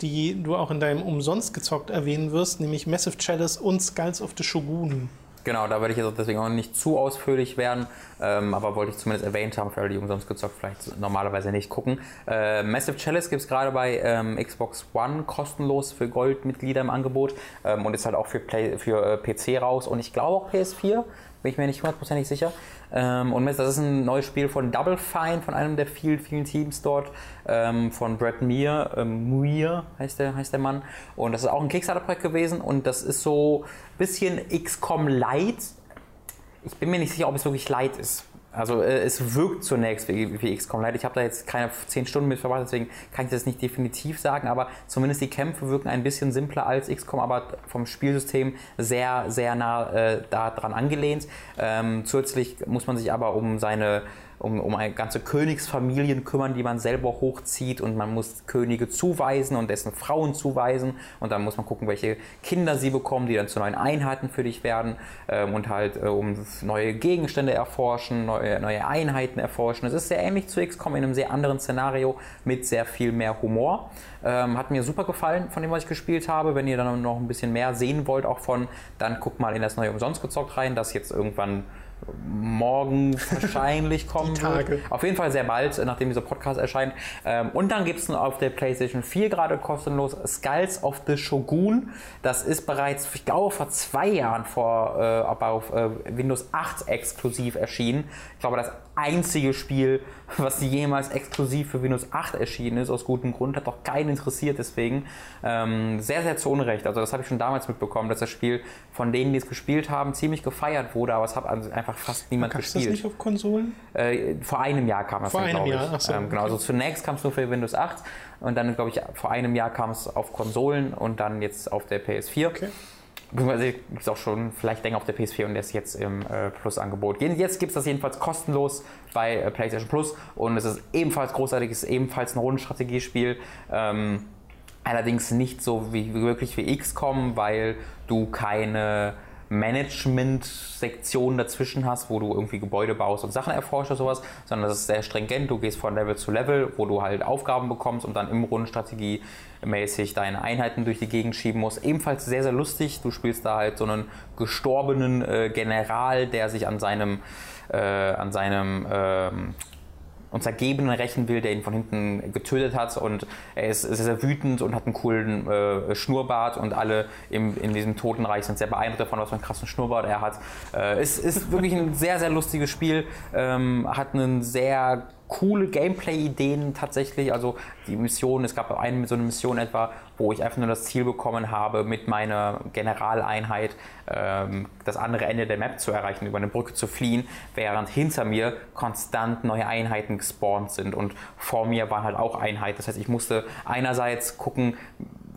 S1: die du auch in deinem Umsonst gezockt erwähnen wirst, nämlich Massive Chalice und Skulls of the Shogun.
S2: Genau, da werde ich jetzt deswegen auch nicht zu ausführlich werden, ähm, aber wollte ich zumindest erwähnt haben, für alle, die umsonst gezockt vielleicht normalerweise nicht gucken. Äh, Massive Chalice gibt es gerade bei ähm, Xbox One kostenlos für Goldmitglieder im Angebot ähm, und ist halt auch für, Play, für äh, PC raus und ich glaube auch PS4, bin ich mir nicht hundertprozentig sicher. Ähm, und das ist ein neues Spiel von Double Fine, von einem der vielen, vielen Teams dort, ähm, von Brad ähm, Muir heißt der, heißt der Mann. Und das ist auch ein Kickstarter-Projekt gewesen und das ist so ein bisschen XCOM Light. Ich bin mir nicht sicher, ob es wirklich Light ist. Also äh, es wirkt zunächst wie, wie XCOM Light. Ich habe da jetzt keine 10 Stunden mit verbracht, deswegen kann ich das nicht definitiv sagen, aber zumindest die Kämpfe wirken ein bisschen simpler als XCOM, aber vom Spielsystem sehr, sehr nah äh, daran angelehnt. Ähm, zusätzlich muss man sich aber um seine um, um eine ganze Königsfamilien kümmern, die man selber hochzieht und man muss Könige zuweisen und dessen Frauen zuweisen und dann muss man gucken, welche Kinder sie bekommen, die dann zu neuen Einheiten für dich werden ähm, und halt äh, um neue Gegenstände erforschen, neue, neue Einheiten erforschen. Es ist sehr ähnlich zu XCOM in einem sehr anderen Szenario mit sehr viel mehr Humor. Ähm, hat mir super gefallen von dem, was ich gespielt habe. Wenn ihr dann noch ein bisschen mehr sehen wollt, auch von, dann guckt mal in das neue Umsonst gezockt rein, das jetzt irgendwann morgen wahrscheinlich kommen
S1: Tage.
S2: wird. Auf jeden Fall sehr bald, nachdem dieser Podcast erscheint. Ähm, und dann gibt es auf der PlayStation 4 gerade kostenlos Skulls of the Shogun. Das ist bereits, ich glaube, vor zwei Jahren vor, äh, aber auf äh, Windows 8 exklusiv erschienen. Ich glaube, das einzige Spiel, was jemals exklusiv für Windows 8 erschienen ist, aus gutem Grund, hat doch keinen interessiert deswegen. Ähm, sehr, sehr zu Unrecht. Also das habe ich schon damals mitbekommen, dass das Spiel von denen, die es gespielt haben, ziemlich gefeiert wurde, aber es hat einfach fast niemand
S1: Gab es das
S2: gespielt.
S1: nicht auf Konsolen?
S2: Äh, vor einem Jahr kam das
S1: Vor
S2: dann,
S1: einem
S2: ich.
S1: Jahr, ach so,
S2: ähm, genau,
S1: okay.
S2: also zunächst kam es nur für Windows 8 und dann, glaube ich, vor einem Jahr kam es auf Konsolen und dann jetzt auf der PS4.
S1: Okay.
S2: Gibt es auch schon vielleicht länger auf der PS4 und ist jetzt im äh, Plus-Angebot. Jetzt gibt es das jedenfalls kostenlos bei äh, PlayStation Plus und es ist ebenfalls großartig, es ist ebenfalls ein Rundenstrategiespiel. Ähm, allerdings nicht so wie wirklich wie XCOM, weil du keine Management-Sektion dazwischen hast, wo du irgendwie Gebäude baust und Sachen erforscht oder sowas, sondern das ist sehr stringent. Du gehst von Level zu Level, wo du halt Aufgaben bekommst und dann im Rundenstrategie mäßig deine Einheiten durch die Gegend schieben musst. Ebenfalls sehr, sehr lustig. Du spielst da halt so einen gestorbenen äh, General, der sich an seinem, äh, an seinem ähm, Untergebenen rächen will, der ihn von hinten getötet hat. Und er ist sehr, sehr wütend und hat einen coolen äh, Schnurrbart. Und alle im, in diesem Totenreich sind sehr beeindruckt davon, was für einen krassen Schnurrbart er hat. Äh, es ist wirklich ein sehr, sehr lustiges Spiel, ähm, hat einen sehr coole Gameplay-Ideen tatsächlich. Also die Mission, es gab eine so eine Mission etwa, wo ich einfach nur das Ziel bekommen habe, mit meiner Generaleinheit ähm, das andere Ende der Map zu erreichen, über eine Brücke zu fliehen, während hinter mir konstant neue Einheiten gespawnt sind und vor mir waren halt auch Einheiten. Das heißt, ich musste einerseits gucken,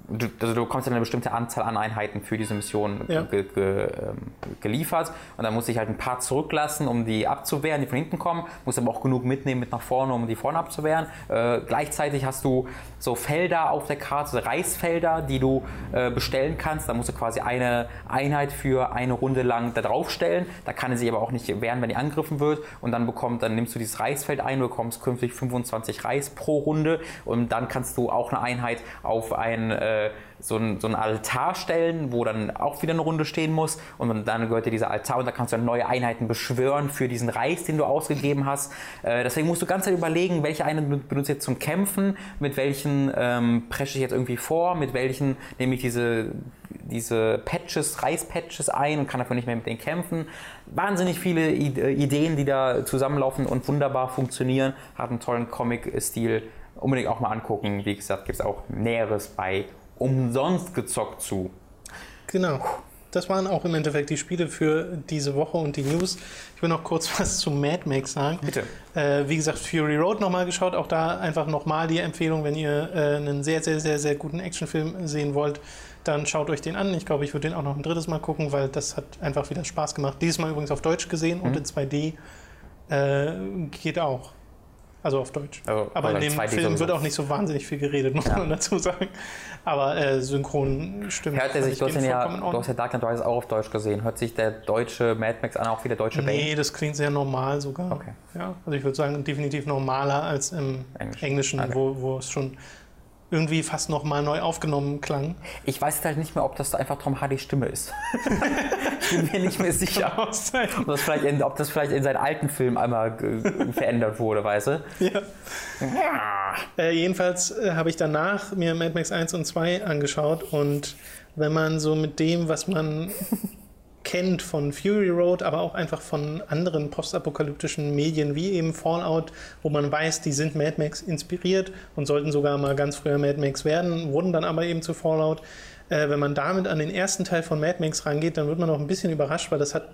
S2: du, also du bekommst ja eine bestimmte Anzahl an Einheiten für diese Mission
S1: Ja.
S2: ge, ge, ähm, geliefert und dann musst du dich halt ein paar zurücklassen, um die abzuwehren, die von hinten kommen, musst aber auch genug mitnehmen mit nach vorne, um die vorne abzuwehren. Äh, gleichzeitig hast du so Felder auf der Karte, so Reisfelder, die du äh, bestellen kannst. Da musst du quasi eine Einheit für eine Runde lang da drauf stellen. Da kann sie sich aber auch nicht wehren, wenn die angegriffen wird. Und dann bekommt, dann nimmst du dieses Reisfeld ein, du bekommst künftig 25 Reis pro Runde und dann kannst du auch eine Einheit auf ein äh, so ein, so ein Altar stellen, wo dann auch wieder eine Runde stehen muss und dann gehört dir dieser Altar und da kannst du dann neue Einheiten beschwören für diesen Reis, den du ausgegeben hast. Äh, deswegen musst du ganz Zeit überlegen, welche Einheiten ben- benutze ich jetzt zum Kämpfen, mit welchen ähm, presche ich jetzt irgendwie vor, mit welchen nehme ich diese, diese Patches, Reispatches ein und kann dafür nicht mehr mit denen kämpfen. Wahnsinnig viele äh, Ideen, die da zusammenlaufen und wunderbar funktionieren, hat einen tollen Comic-Stil. Unbedingt auch mal angucken. Wie gesagt, gibt es auch Näheres bei umsonst gezockt zu.
S1: Genau. Das waren auch im Endeffekt die Spiele für diese Woche und die News. Ich will noch kurz was zu Mad Max sagen.
S2: Bitte.
S1: Äh, wie gesagt, Fury Road nochmal geschaut. Auch da einfach nochmal die Empfehlung, wenn ihr äh, einen sehr, sehr, sehr, sehr guten Actionfilm sehen wollt, dann schaut euch den an. Ich glaube, ich würde den auch noch ein drittes Mal gucken, weil das hat einfach wieder Spaß gemacht. Dieses Mal übrigens auf Deutsch gesehen und in 2D äh, geht auch. Also auf Deutsch.
S2: Also,
S1: Aber in dem
S2: 2D
S1: Film wird auch nicht so wahnsinnig viel geredet, muss
S2: Ja.
S1: man dazu sagen. Aber äh, synchron stimmt.
S2: Hört er
S1: fand
S2: sich,
S1: ich
S2: du hast, ja, du hast ja Dark Knight Rises auch auf Deutsch gesehen. Hört sich der deutsche Mad Max an, auch wie der deutsche Bane?
S1: Nee, das klingt sehr normal sogar.
S2: Okay.
S1: Ja, also ich würde sagen, definitiv normaler als im
S2: Englisch.
S1: Englischen,
S2: Okay.
S1: wo, wo es schon irgendwie fast nochmal neu aufgenommen klang.
S2: Ich weiß halt nicht mehr, ob das einfach Tom Hardys Stimme ist. ich bin mir nicht mehr sicher. Ob das vielleicht in, ob das vielleicht in seinen alten Film einmal verändert wurde, weißt du?
S1: Ja. Äh, jedenfalls äh, habe ich danach mir Mad Max 1 und 2 angeschaut und wenn man so mit dem, was man kennt von Fury Road, aber auch einfach von anderen postapokalyptischen Medien wie eben Fallout, wo man weiß, die sind Mad Max inspiriert und sollten sogar mal ganz früher Mad Max werden, wurden dann aber eben zu Fallout. Äh, wenn man damit an den ersten Teil von Mad Max rangeht, dann wird man auch ein bisschen überrascht, weil das hat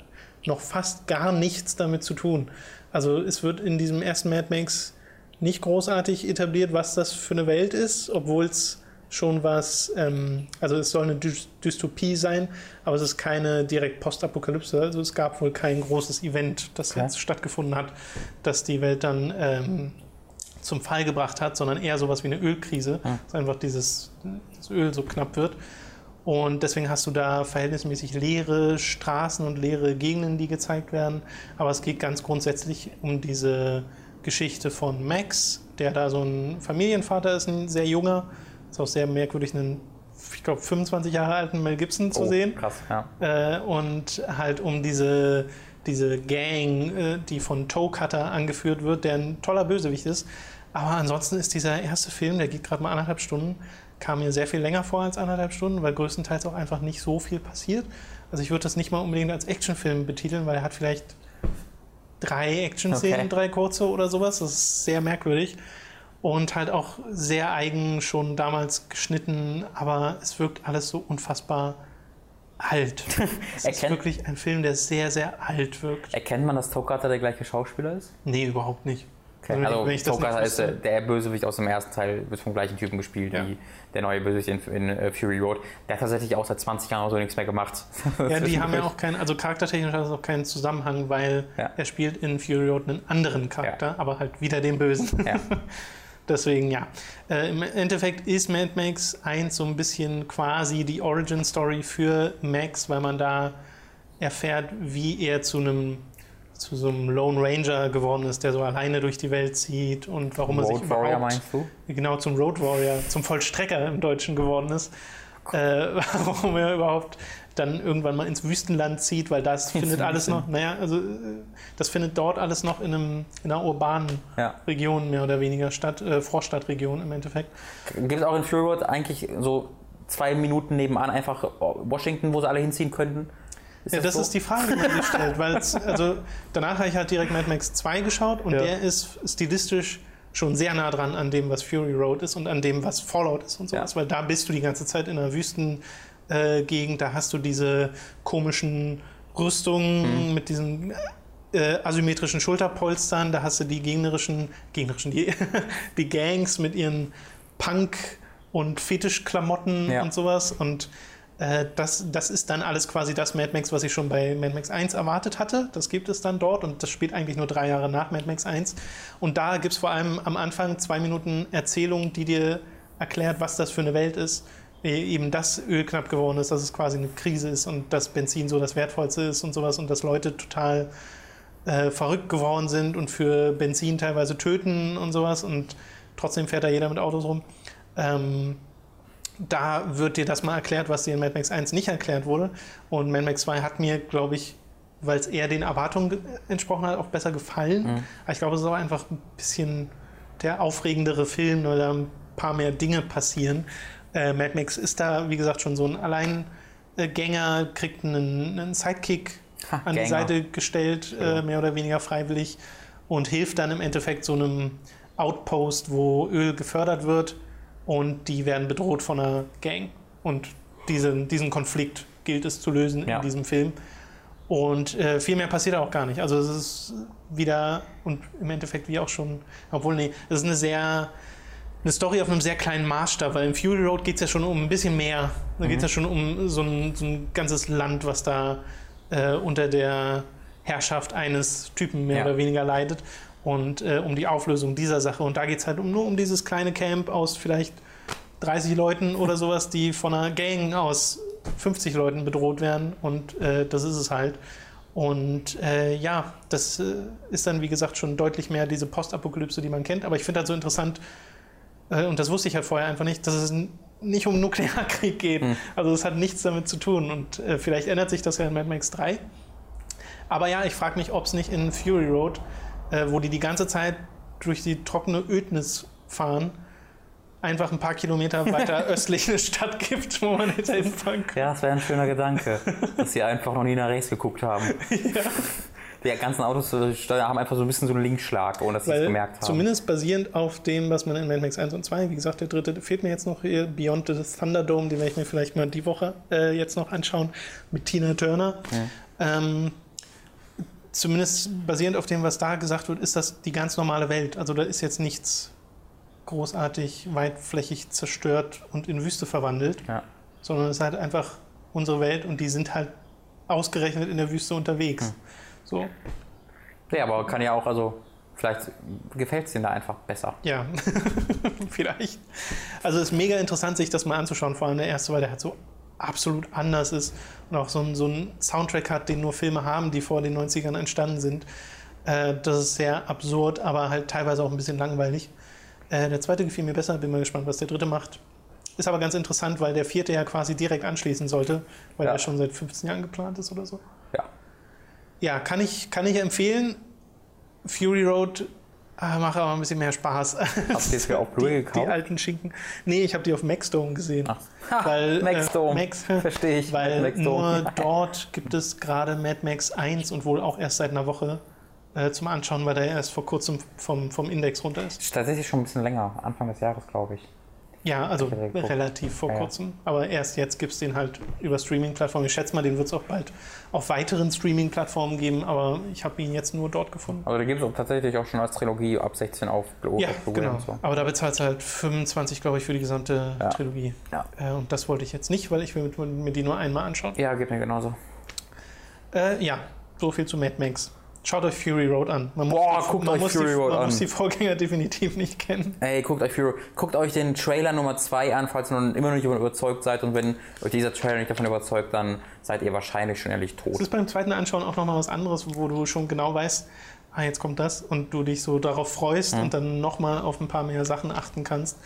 S1: noch fast gar nichts damit zu tun. Also es wird in diesem ersten Mad Max nicht großartig etabliert, was das für eine Welt ist, obwohl es schon was, ähm, also es soll eine Dy Dystopie sein, aber es ist keine direkt Postapokalypse. Also es gab wohl kein großes Event, das
S2: Okay.
S1: jetzt stattgefunden hat, das die Welt dann ähm, zum Fall gebracht hat, sondern eher sowas wie eine Ölkrise, dass einfach dieses das Öl so knapp wird. Und deswegen hast du da verhältnismäßig leere Straßen und leere Gegenden, die gezeigt werden. Aber es geht ganz grundsätzlich um diese Geschichte von Max, der da so ein Familienvater ist, ein sehr junger. Ist auch sehr merkwürdig, einen, ich glaube, 25 Jahre alten Mel Gibson zu
S2: Oh,
S1: sehen.
S2: Krass, ja.
S1: Äh, und halt um diese, diese Gang, äh, die von Toe Cutter angeführt wird, der ein toller Bösewicht ist. Aber ansonsten ist dieser erste Film, der geht gerade mal anderthalb Stunden, kam mir sehr viel länger vor als anderthalb Stunden, weil größtenteils auch einfach nicht so viel passiert. Also ich würde das nicht mal unbedingt als Actionfilm betiteln, weil er hat vielleicht drei Action-Szenen,
S2: Okay.
S1: drei kurze oder sowas. Das ist sehr merkwürdig. Und halt auch sehr eigen schon damals geschnitten, aber es wirkt alles so unfassbar alt. Es ist
S2: Erkennt-
S1: wirklich ein Film, der sehr, sehr alt wirkt.
S2: Erkennt man, dass Tokata der gleiche Schauspieler ist?
S1: Nee, überhaupt nicht.
S2: Okay.
S1: Wenn
S2: Also
S1: ich
S2: Tokata ist der, Bösewicht aus dem ersten Teil, wird vom gleichen Typen gespielt
S1: Ja.
S2: wie der neue Bösewicht in, in äh, Fury Road. Der hat tatsächlich auch seit 20 Jahren so nichts mehr gemacht.
S1: Ja, die haben ja auch keinen, also charaktertechnisch hat das auch keinen Zusammenhang, weil
S2: Ja.
S1: er spielt in Fury Road einen anderen Charakter, aber halt wieder den Bösen.
S2: Ja.
S1: Deswegen ja. Äh, Im Endeffekt ist Mad Max 1 so ein bisschen quasi die Origin Story für Max, weil man da erfährt, wie er zu einem zu so einem Lone Ranger geworden ist, der so alleine durch die Welt zieht und warum er sich
S2: Road Warrior
S1: überhaupt
S2: meinst du?
S1: genau zum Road Warrior, zum Vollstrecker im Deutschen geworden ist. Äh, warum er überhaupt dann irgendwann mal ins Wüstenland zieht, weil das
S2: Ins
S1: findet alles noch, naja, also äh, das findet dort alles noch in, einem, in einer urbanen
S2: Ja.
S1: Region mehr oder weniger Stadt, äh, Vorstadtregion im Endeffekt.
S2: Gibt es auch in Fury Road eigentlich so zwei Minuten nebenan einfach Washington, wo sie alle hinziehen könnten?
S1: ja, das
S2: so?
S1: ist die Frage, die man sich stellt, weil also danach habe ich halt direkt Mad Max 2 geschaut und
S2: Ja.
S1: der ist stilistisch schon sehr nah dran an dem, was Fury Road ist und an dem, was Fallout ist und sowas,
S2: Ja.
S1: weil da bist du die ganze Zeit in einer Wüstengegend, äh, da hast du diese komischen Rüstungen
S2: Mhm.
S1: mit diesen äh, asymmetrischen Schulterpolstern, da hast du die gegnerischen, gegnerischen, die, die Gangs mit ihren Punk und Fetischklamotten
S2: Ja.
S1: und sowas. Und äh, das, das ist dann alles quasi das Mad Max, was ich schon bei Mad Max 1 erwartet hatte. Das gibt es dann dort und das spielt eigentlich nur drei Jahre nach Mad Max 1. Und da gibt es vor allem am Anfang zwei Minuten Erzählung, die dir erklärt, was das für eine Welt ist. E- Eben, dass Öl knapp geworden ist, dass es quasi eine Krise ist und dass Benzin so das Wertvollste ist und sowas und dass Leute total äh, verrückt geworden sind und für Benzin teilweise töten und sowas und trotzdem fährt da jeder mit Autos rum. Ähm, da wird dir das mal erklärt, was dir in Mad Max 1 nicht erklärt wurde. Und Mad Max 2 hat mir, glaube ich, weil es eher den Erwartungen ge- entsprochen hat, auch besser gefallen.
S2: Mhm.
S1: Aber ich glaube, es ist auch einfach ein bisschen der aufregendere Film, weil da ein paar mehr Dinge passieren. Äh, Mad Max ist da, wie gesagt, schon so ein Alleingänger, kriegt einen, einen Sidekick
S2: Ha,
S1: an die
S2: Gänger.
S1: Seite gestellt, äh,
S2: Ja.
S1: mehr oder weniger freiwillig, und hilft dann im Endeffekt so einem Outpost, wo Öl gefördert wird und die werden bedroht von einer Gang. Und diesen, diesen Konflikt gilt es zu lösen
S2: Ja.
S1: in diesem Film. Und äh, viel mehr passiert auch gar nicht. Also es ist wieder, und im Endeffekt wie auch schon, obwohl, nee, es ist eine sehr, eine Story auf einem sehr kleinen Maßstab, weil im Fury Road geht es ja schon um ein bisschen mehr. Da geht es ja schon um so ein, so ein ganzes Land, was da äh, unter der Herrschaft eines Typen mehr
S2: Ja.
S1: oder weniger leidet. Und äh, um die Auflösung dieser Sache. Und da geht es halt um, nur um dieses kleine Camp aus vielleicht 30 Leuten oder sowas, die von einer Gang aus 50 Leuten bedroht werden. Und äh, das ist es halt. Und äh, ja, das äh, ist dann, wie gesagt, schon deutlich mehr diese Postapokalypse, die man kennt. Aber ich finde halt so interessant, äh, und das wusste ich halt vorher einfach nicht, dass es nicht um Nuklearkrieg geht.
S2: Hm.
S1: Also es hat nichts damit zu tun. Und äh, vielleicht ändert sich das ja in Mad Max 3. Aber ja, ich frage mich, ob es nicht in Fury Road, äh, wo die die ganze Zeit durch die trockene Ödnis fahren, einfach ein paar Kilometer weiter östlich eine Stadt gibt, wo man hätte hinfahren können.
S2: Ja, das wäre ein schöner Gedanke, dass sie einfach noch nie nach rechts geguckt haben. Die ganzen Autos äh, haben einfach so ein bisschen so einen Linkschlag, ohne dass sie es gemerkt haben.
S1: zumindest basierend auf dem, was man in Mad Max 1 und 2, wie gesagt, der dritte fehlt mir jetzt noch hier, Beyond the Thunderdome, den werde ich mir vielleicht mal die Woche äh, jetzt noch anschauen, mit Tina Turner. Ähm, zumindest basierend auf dem, was da gesagt wird, ist das die ganz normale Welt. Also da ist jetzt nichts großartig weitflächig zerstört und in Wüste verwandelt,
S2: Ja.
S1: sondern es ist halt einfach unsere Welt und die sind halt ausgerechnet in der Wüste unterwegs.
S2: Hm.
S1: So,
S2: ja, aber kann ja auch, also vielleicht gefällt es denen da einfach besser.
S1: Ja, vielleicht. Also es ist mega interessant, sich das mal anzuschauen, vor allem der erste, weil der halt so absolut anders ist und auch so, ein, so einen Soundtrack hat, den nur Filme haben, die vor den 90ern entstanden sind. Äh, das ist sehr absurd, aber halt teilweise auch ein bisschen langweilig. Äh, der zweite gefiel mir besser, bin mal gespannt, was der dritte macht. Ist aber ganz interessant, weil der vierte ja quasi direkt anschließen sollte, weil
S2: Ja.
S1: er schon seit 15 Jahren geplant ist oder so.
S2: Ja.
S1: Ja, kann ich, kann ich empfehlen. Fury Road äh, macht aber ein bisschen mehr Spaß.
S2: Habt ihr es für auf Blu-ray
S1: Die
S2: gekauft?
S1: alten Schinken. Nee, ich habe die auf Maxdome gesehen.
S2: Ach. Ha,
S1: Weil,
S2: Maxdome.
S1: Äh, Max,
S2: Verstehe ich.
S1: weil nur dort gibt es gerade Mad Max 1 und wohl auch erst seit einer Woche äh, zum Anschauen, weil der erst vor kurzem vom, vom Index runter ist.
S2: Ist tatsächlich schon ein bisschen länger, Anfang des Jahres, glaube ich.
S1: Ja, also relativ vor
S2: ja.
S1: kurzem. Aber erst jetzt gibt es den halt über Streaming-Plattformen. Ich schätze mal, den wird es auch bald auf weiteren Streaming-Plattformen geben, aber ich habe ihn jetzt nur dort gefunden.
S2: Aber da gibt es auch tatsächlich auch schon als Trilogie ab 16 auf Blu-
S1: Ja,
S2: Blu-ray
S1: genau.
S2: und so.
S1: Aber da bezahlst du halt 25, glaube ich, für die gesamte
S2: Ja.
S1: Trilogie.
S2: Ja.
S1: Äh, und das wollte ich jetzt nicht, weil ich will mir die nur einmal anschauen.
S2: Ja, geht mir genauso.
S1: Äh, ja, so viel zu Mad Max. Schaut euch Fury Road an. Man
S2: Boah,
S1: muss die,
S2: guckt
S1: man
S2: euch
S1: muss
S2: Fury
S1: die,
S2: Road
S1: man
S2: an.
S1: muss die Vorgänger definitiv nicht kennen.
S2: Ey, guckt euch, Fury, guckt euch den Trailer Nummer 2 an, falls ihr noch immer noch nicht überzeugt seid. Und wenn euch dieser Trailer nicht davon überzeugt, dann seid ihr wahrscheinlich schon ehrlich
S1: Es
S2: tot.
S1: ist beim zweiten Anschauen auch nochmal was anderes, wo du schon genau weißt, ah, jetzt kommt das und du dich so darauf freust
S2: Mhm.
S1: und dann nochmal auf ein paar mehr Sachen achten kannst.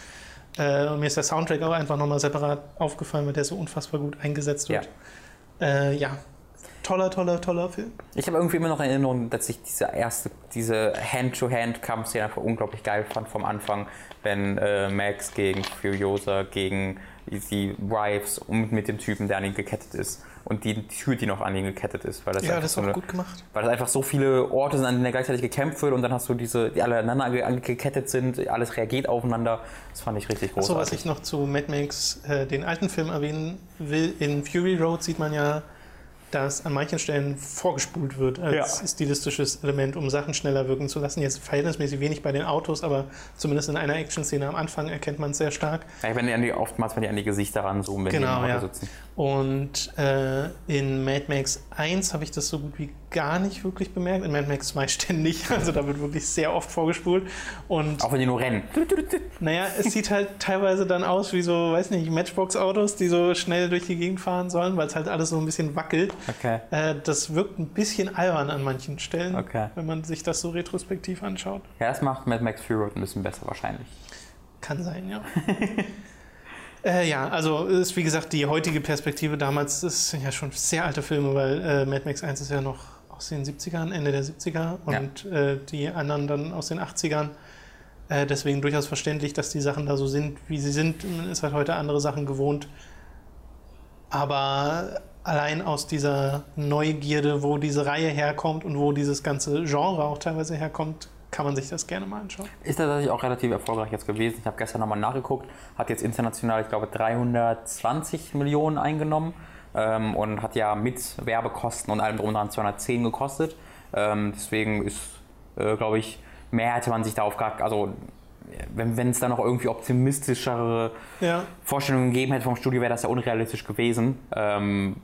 S1: Äh, und mir ist der Soundtrack auch einfach nochmal separat aufgefallen, weil der so unfassbar gut eingesetzt wird. Ja, äh, ja. Toller, toller, toller Film.
S2: Ich habe irgendwie immer noch in Erinnerung, dass ich diese erste, diese Hand-to-Hand-Kampfszene einfach unglaublich geil fand vom Anfang, wenn äh, Max gegen Furiosa, gegen die Wives und mit dem Typen, der an ihn gekettet ist. Und die Tür, die noch an ihn gekettet ist. Weil das
S1: Ja,
S2: einfach
S1: das
S2: so
S1: war
S2: eine,
S1: gut gemacht.
S2: Weil das einfach so viele Orte sind, an denen gleichzeitig gekämpft wird und dann hast du diese, die alle aneinander angekettet sind, alles reagiert aufeinander. Das fand ich richtig
S1: So, was
S2: großartig.
S1: ich noch zu Mad Max, äh, den alten Film erwähnen will, in Fury Road sieht man ja dass an manchen Stellen vorgespult wird als
S2: Ja.
S1: stilistisches Element, um Sachen schneller wirken zu lassen. Jetzt verhältnismäßig wenig bei den Autos, aber zumindest in einer Action-Szene am Anfang erkennt man es sehr stark.
S2: Ja, wenn die an die, oftmals, wenn die an die Gesichter ranzoomen, wenn
S1: Genau,
S2: die im
S1: ja.
S2: Auto sitzen.
S1: Und äh, in Mad Max 1 habe ich das so gut wie gar nicht wirklich bemerkt. In Mad Max 2 ständig. Also da wird wirklich sehr oft vorgespult. Und
S2: Auch wenn die nur rennen.
S1: naja, es sieht halt teilweise dann aus wie so, weiß nicht, Matchbox-Autos, die so schnell durch die Gegend fahren sollen, weil es halt alles so ein bisschen wackelt.
S2: Okay.
S1: Äh, das wirkt ein bisschen albern an manchen Stellen,
S2: Okay.
S1: wenn man sich das so retrospektiv anschaut.
S2: Ja, das macht Mad Max Fury Road ein bisschen besser wahrscheinlich.
S1: Kann sein, ja. äh, ja, also ist wie gesagt die heutige Perspektive damals, das sind ja schon sehr alte Filme, weil äh, Mad Max 1 ist ja noch aus den 70ern, Ende der 70er und äh, die anderen dann aus den 80ern. Äh, deswegen durchaus verständlich, dass die Sachen da so sind, wie sie sind. Man ist halt heute andere Sachen gewohnt. Aber allein aus dieser Neugierde, wo diese Reihe herkommt und wo dieses ganze Genre auch teilweise herkommt, kann man sich das gerne mal anschauen.
S2: Ist tatsächlich auch relativ erfolgreich jetzt gewesen. Ich habe gestern nochmal nachgeguckt, hat jetzt international, ich glaube, 320 Millionen eingenommen ähm, und hat ja mit Werbekosten und allem drum und dran 210 gekostet. Ähm, deswegen ist, äh, glaube ich, mehr hätte man sich darauf gar, also wenn wenn es da noch irgendwie optimistischere
S1: Ja.
S2: Vorstellungen gegeben hätte vom Studio, wäre das ja unrealistisch gewesen. Ähm,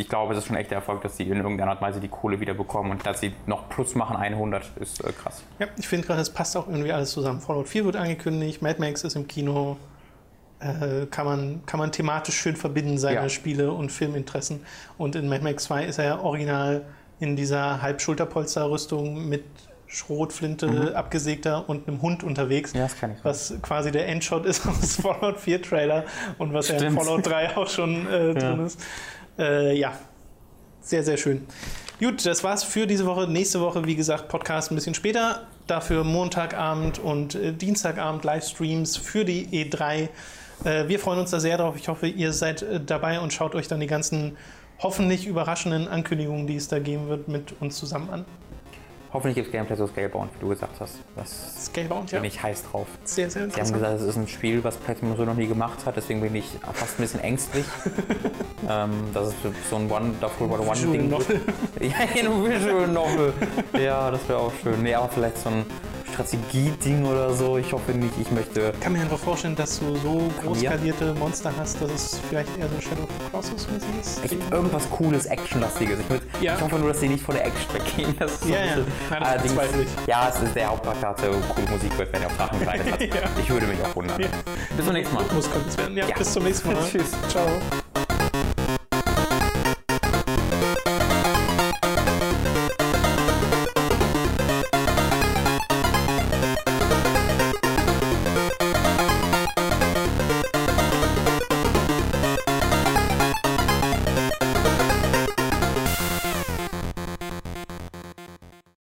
S2: ich glaube, es ist schon echt der Erfolg, dass sie in irgendeiner Art und Weise die Kohle wieder bekommen und dass sie noch plus machen 100 ist äh, krass.
S1: Ja, ich finde gerade, es passt auch irgendwie alles zusammen. Fallout 4 wird angekündigt, Mad Max ist im Kino. Äh, kann, man, kann man thematisch schön verbinden, seine
S2: Ja.
S1: Spiele und Filminteressen. Und in Mad Max 2 ist er ja original in dieser Halbschulterpolsterrüstung mit Schrotflinte abgesägter und einem Hund unterwegs.
S2: Ja, das kann ich.
S1: Was quasi der Endshot ist aus Fallout 4 Trailer und was ja in. Fallout 3 auch schon äh, drin ist. Äh, ja, sehr, sehr schön. Gut, das war's für diese Woche. Nächste Woche, wie gesagt, Podcast ein bisschen später. Dafür Montagabend und äh, Dienstagabend Livestreams für die E3. Äh, wir freuen uns da sehr drauf. Ich hoffe, ihr seid äh, dabei und schaut euch dann die ganzen hoffentlich überraschenden Ankündigungen, die es da geben wird, mit uns zusammen an.
S2: Hoffentlich gibt es Gameplay so Scalebound, wie du gesagt hast. Das
S1: Scalebound, ja.
S2: bin ich heiß drauf.
S1: Sehr, sehr
S2: Sie haben
S1: interessant.
S2: gesagt, es ist ein Spiel, was PlayStation so noch nie gemacht hat, deswegen bin ich fast ein bisschen ängstlich. ähm, dass es so ein Wonderful
S1: Visual
S2: 101-Ding
S1: Novel.
S2: Ja, ein Visual Novel. Ja, das wäre auch schön. Nee, aber vielleicht so ein Strategie-Ding oder so. Ich hoffe nicht. Ich möchte.
S1: Ich kann mir einfach vorstellen, dass du so groß skalierte Monster hast, dass es vielleicht eher so Shadow of the Colossus mäßig ist.
S2: Ich, irgendwas cooles, Actionlastiges. Ich, würd,
S1: Ja.
S2: ich hoffe nur, dass sie nicht vor der Action weggehen. Das ist so
S1: Ja,
S2: ein
S1: ja.
S2: Allerdings, ja, es ist der Hauptcharakter, hatte coole Musik gehört, wenn er auf Drachen hat.
S1: Ja.
S2: Ich würde mich auch wundern. Bis zum nächsten Mal.
S1: Muss es werden.
S2: Ja.
S1: bis zum nächsten Mal.
S2: Tschüss.
S1: Ciao.